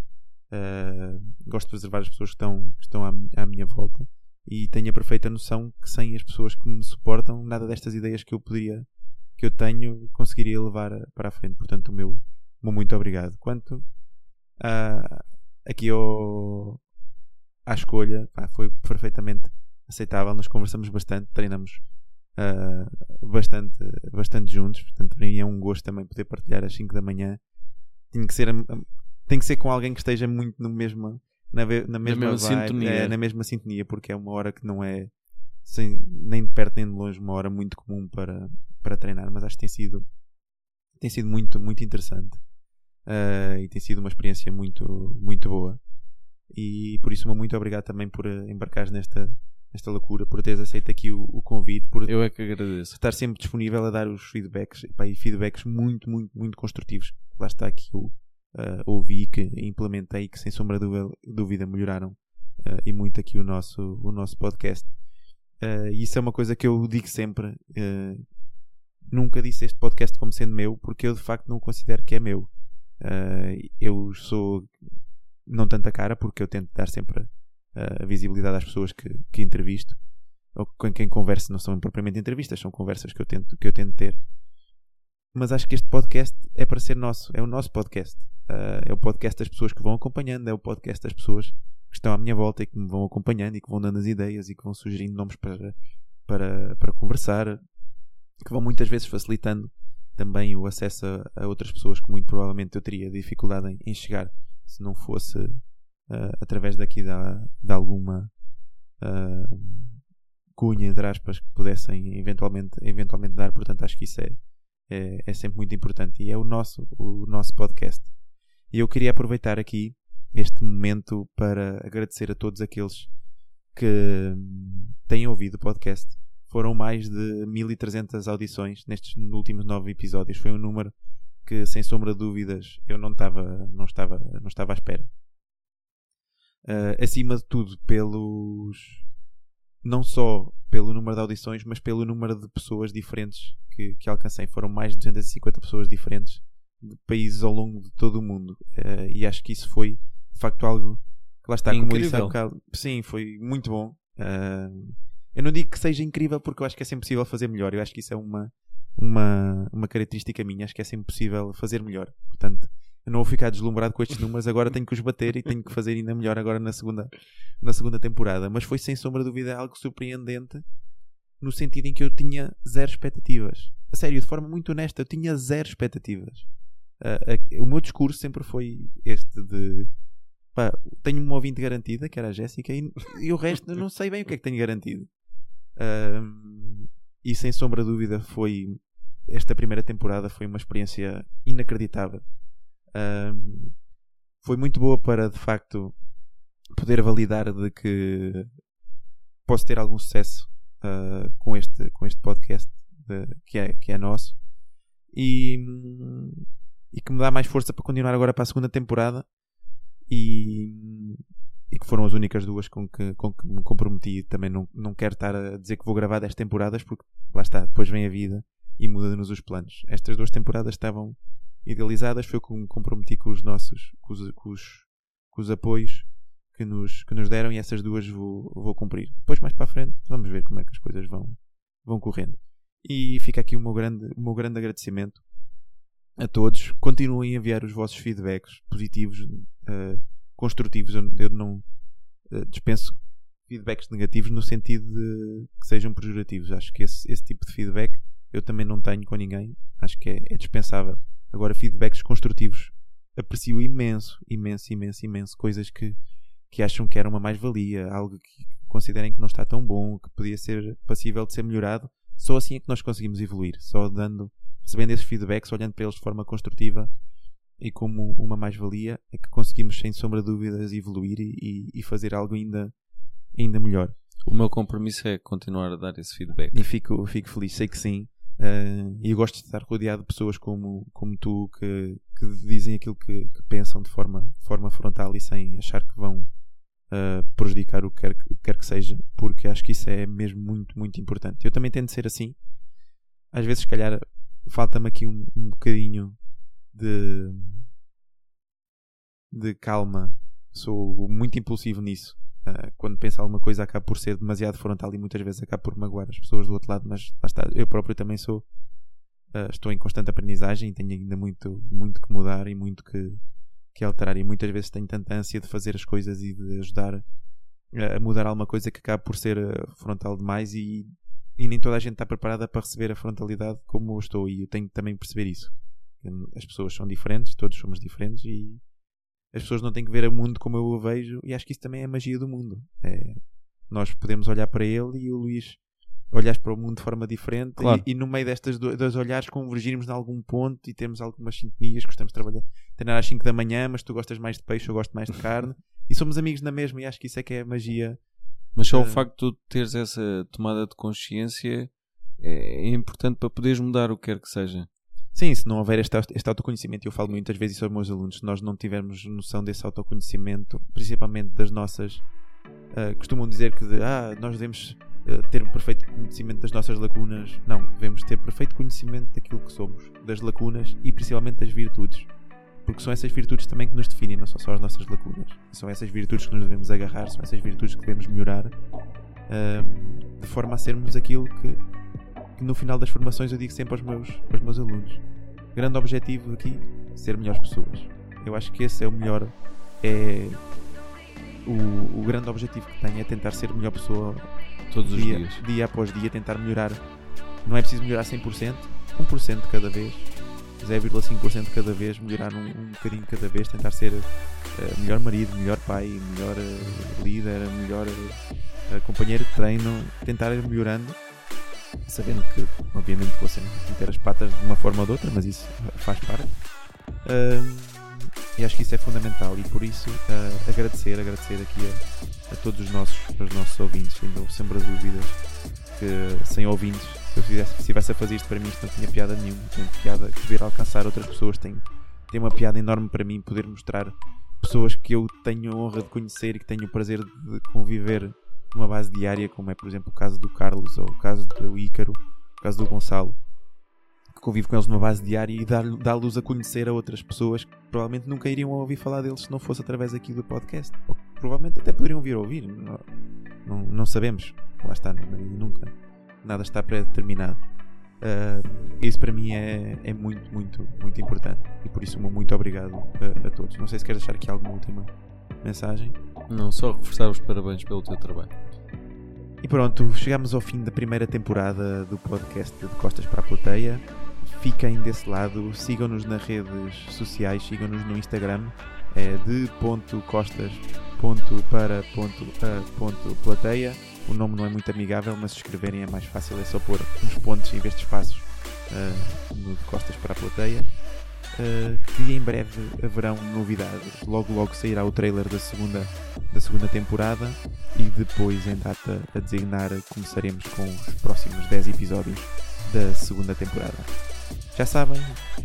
uh, gosto de preservar as pessoas que estão, que estão à, à, minha volta e tenho a perfeita noção que sem as pessoas que me suportam, nada destas ideias que eu podia, que eu tenho, conseguiria levar para a frente. Portanto, o meu, meu muito obrigado. Quanto uh, aqui ao, à escolha, pá, foi perfeitamente aceitável. Nós conversamos bastante, treinamos uh, bastante, bastante juntos. Portanto, para mim é um gosto também poder partilhar às 5 da manhã. Tem que ser, tem que ser com alguém que esteja muito no mesmo, na, na mesma, na mesma vibe, sintonia. É, na mesma sintonia, porque é uma hora que não é sem, nem de perto nem de longe uma hora muito comum para, para treinar. Mas acho que tem sido, tem sido muito, muito interessante. Uh, e tem sido uma experiência muito, muito boa. E por isso, muito obrigado também por embarcares nesta, esta loucura, por teres aceito aqui o, o, convite, por eu é que agradeço. estar sempre disponível a dar os feedbacks pá, e feedbacks muito, muito, muito construtivos. Lá está aqui eu uh, ouvi que implementei que sem sombra de dúvida melhoraram uh, e muito aqui o nosso, o nosso podcast. Uh, isso é uma coisa que eu digo sempre. Nunca disse este podcast como sendo meu, porque eu de facto não considero que é meu. eu sou não tanta cara, porque eu tento dar sempre a visibilidade às pessoas que, que entrevisto ou com quem converso não são propriamente entrevistas, são conversas que eu tento, que eu tento ter. Mas acho que este podcast é para ser nosso, é o nosso podcast. Uh, é o podcast das pessoas que vão acompanhando, é o podcast das pessoas que estão à minha volta e que me vão acompanhando e que vão dando as ideias e que vão sugerindo nomes para, para, para conversar, que vão muitas vezes facilitando também o acesso a, a outras pessoas que muito provavelmente eu teria dificuldade em, em chegar se não fosse uh, através daqui da, de alguma uh, cunha, entre aspas, que pudessem eventualmente, eventualmente dar. Portanto, acho que isso é, é, é, sempre muito importante e é o nosso, o nosso podcast. E eu queria aproveitar aqui este momento para agradecer a todos aqueles que têm ouvido o podcast. Foram mais de 1300 audições nestes últimos nove episódios. Foi um número que, sem sombra de dúvidas, eu não estava, não estava, não estava à espera uh, acima de tudo pelos não só pelo número de audições, mas pelo número de pessoas diferentes que, que alcancei. Foram mais de 250 pessoas diferentes de países ao longo de todo o mundo. Uh, e acho que isso foi de facto algo que lá está, como eu disse há Incrível. um bocado. Sim, foi muito bom. Ah, eu não digo que seja incrível porque eu acho que é sempre possível fazer melhor. Eu acho que isso é uma, uma, uma característica minha. Acho que é sempre possível fazer melhor. Portanto, eu não vou ficar deslumbrado com estes números. Agora tenho que os bater e tenho que fazer ainda melhor agora na segunda, na segunda temporada. Mas foi sem sombra de dúvida algo surpreendente no sentido em que eu tinha zero expectativas. A sério, de forma muito honesta, eu tinha zero expectativas. Ah, ah, o meu discurso sempre foi este de pá, tenho uma ouvinte garantida, que era a Jéssica, e, e o resto não sei bem o que é que tenho garantido. Ahm, e sem sombra de dúvida foi esta primeira temporada foi uma experiência inacreditável. Ahm, foi muito boa para de facto poder validar de que posso ter algum sucesso ah, com, este, com este podcast de- que, é, que é nosso e, e que me dá mais força para continuar agora para a segunda temporada e, e que foram as únicas duas com que, com que me comprometi. Também não, não quero estar a dizer que vou gravar 10 temporadas porque lá está, depois vem a vida e muda-nos os planos. Estas duas temporadas estavam idealizadas, foi o que me comprometi com os nossos, com os, com os, com os apoios que nos, que nos deram e essas duas vou, vou cumprir. Depois, mais para a frente, vamos ver como é que as coisas vão, vão correndo. E fica aqui o meu grande, o meu grande agradecimento a todos. Continuem a enviar os vossos feedbacks positivos, eh, construtivos. Eu, eu não eh, dispenso feedbacks negativos no sentido de que sejam pejorativos. Acho que esse, esse tipo de feedback eu também não tenho com ninguém. Acho que é, é dispensável. Agora, feedbacks construtivos aprecio imenso, imenso, imenso, imenso. Coisas que, que acham que era uma mais-valia, algo que considerem que não está tão bom, que podia ser passível de ser melhorado. Só assim é que nós conseguimos evoluir. Só dando, recebendo esses feedbacks, olhando para eles de forma construtiva e como uma mais-valia, é que conseguimos, sem sombra de dúvidas, evoluir e, e- fazer algo ainda, ainda melhor. O meu compromisso é continuar a dar esse feedback. E fico, fico feliz, sei que sim. Uh, e eu gosto de estar rodeado de pessoas como, como tu que, que dizem aquilo que, que pensam de forma, forma frontal e sem achar que vão uh, prejudicar o que, quer, que- o que quer que seja, porque acho que isso é mesmo muito, muito importante. Eu também tento ser assim. Às vezes, se calhar, falta-me aqui um, um bocadinho de, de calma. Sou muito impulsivo nisso. Uh, quando penso alguma coisa acaba por ser demasiado frontal e muitas vezes acaba por magoar as pessoas do outro lado, mas lá está, eu próprio também sou. Uh, estou em constante aprendizagem e tenho ainda muito, muito que mudar e muito que, que alterar. E muitas vezes tenho tanta ânsia de fazer as coisas e de ajudar a mudar alguma coisa que acaba por ser uh, frontal demais e, e nem toda a gente está preparada para receber a frontalidade como eu estou. E eu tenho que também perceber isso. As pessoas são diferentes, todos somos diferentes e as pessoas não têm que ver o mundo como eu o vejo e acho que isso também é a magia do mundo. É, nós podemos olhar para ele e o Luís olhar para o mundo de forma diferente Claro. e, e no meio destas do- dois olhares convergirmos em algum ponto e termos algumas sintonias, gostamos de trabalhar treinar às 5 da manhã, mas tu gostas mais de peixe, eu gosto mais de carne e somos amigos na mesma e acho que isso é que é a magia. Mas só o Eh, facto de tu teres essa tomada de consciência é importante para poderes mudar o que quer que seja. Sim, se não houver este, este autoconhecimento, eu falo muitas vezes isso aos meus alunos, se nós não tivermos noção desse autoconhecimento, principalmente das nossas. ah, costumam dizer que de, ah, nós devemos ah, ter perfeito conhecimento das nossas lacunas. Não, devemos ter perfeito conhecimento daquilo que somos, das lacunas e principalmente das virtudes. Porque são essas virtudes também que nos definem, não são só as nossas lacunas. São essas virtudes que nos devemos agarrar, são essas virtudes que devemos melhorar ah, de forma a sermos aquilo que, que no final das formações eu digo sempre aos meus, aos meus alunos. Grande objetivo aqui, ser melhores pessoas. Eu acho que esse é o melhor. É o, o grande objetivo que tenho é tentar ser melhor pessoa Todos os dia, dias. dia após dia, tentar melhorar. Não é preciso melhorar 100%, 1% de cada vez, 0,5% de cada vez, melhorar um, um bocadinho cada vez, tentar ser eh, melhor marido, melhor pai, melhor eh, líder, melhor eh, companheiro de treino, tentar ir melhorando, sabendo que, obviamente, vou sempre meter as patas de uma forma ou de outra, mas isso faz parte. Ahm, e acho que isso é fundamental e por isso ah, agradecer, agradecer aqui a, a todos os nossos, os nossos ouvintes, sem dou- sem dúvidas que sem ouvintes, se eu fizesse, se estivesse a fazer isto para mim, isto não tinha piada nenhuma, tem piada poder alcançar outras pessoas, tem, tem uma piada enorme para mim poder mostrar pessoas que eu tenho a honra de conhecer e que tenho o prazer de conviver numa base diária, como é por exemplo o caso do Carlos ou o caso do Ícaro, o caso do Gonçalo, que convive com eles numa base diária e dá-los a conhecer a outras pessoas que provavelmente nunca iriam ouvir falar deles se não fosse através aqui do podcast. Ou provavelmente até poderiam vir ouvir. Não, não, não sabemos. Lá está, nunca. Nada está pré-determinado. Uh, isso para mim é, é muito, muito, muito importante. E por isso, muito obrigado a, a todos. Não sei se queres deixar aqui alguma última mensagem. Não, só reforçar os parabéns pelo teu trabalho. E pronto, chegamos ao fim da primeira temporada do podcast de Costas para a Plateia. Fiquem desse lado, sigam-nos nas redes sociais, sigam-nos no Instagram, é de ponto costas ponto para ponto a ponto plateia. O nome não é muito amigável, mas se escreverem é mais fácil, é só pôr uns pontos em vez de espaços uh, no de costas para a plateia. Uh, que em breve haverão novidades. Logo logo sairá o trailer da segunda, da segunda temporada e depois em data a designar começaremos com os próximos 10 episódios da segunda temporada. Já sabem,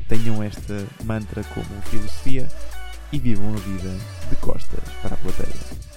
tenham esta mantra como filosofia e vivam a vida de costas para a plateia.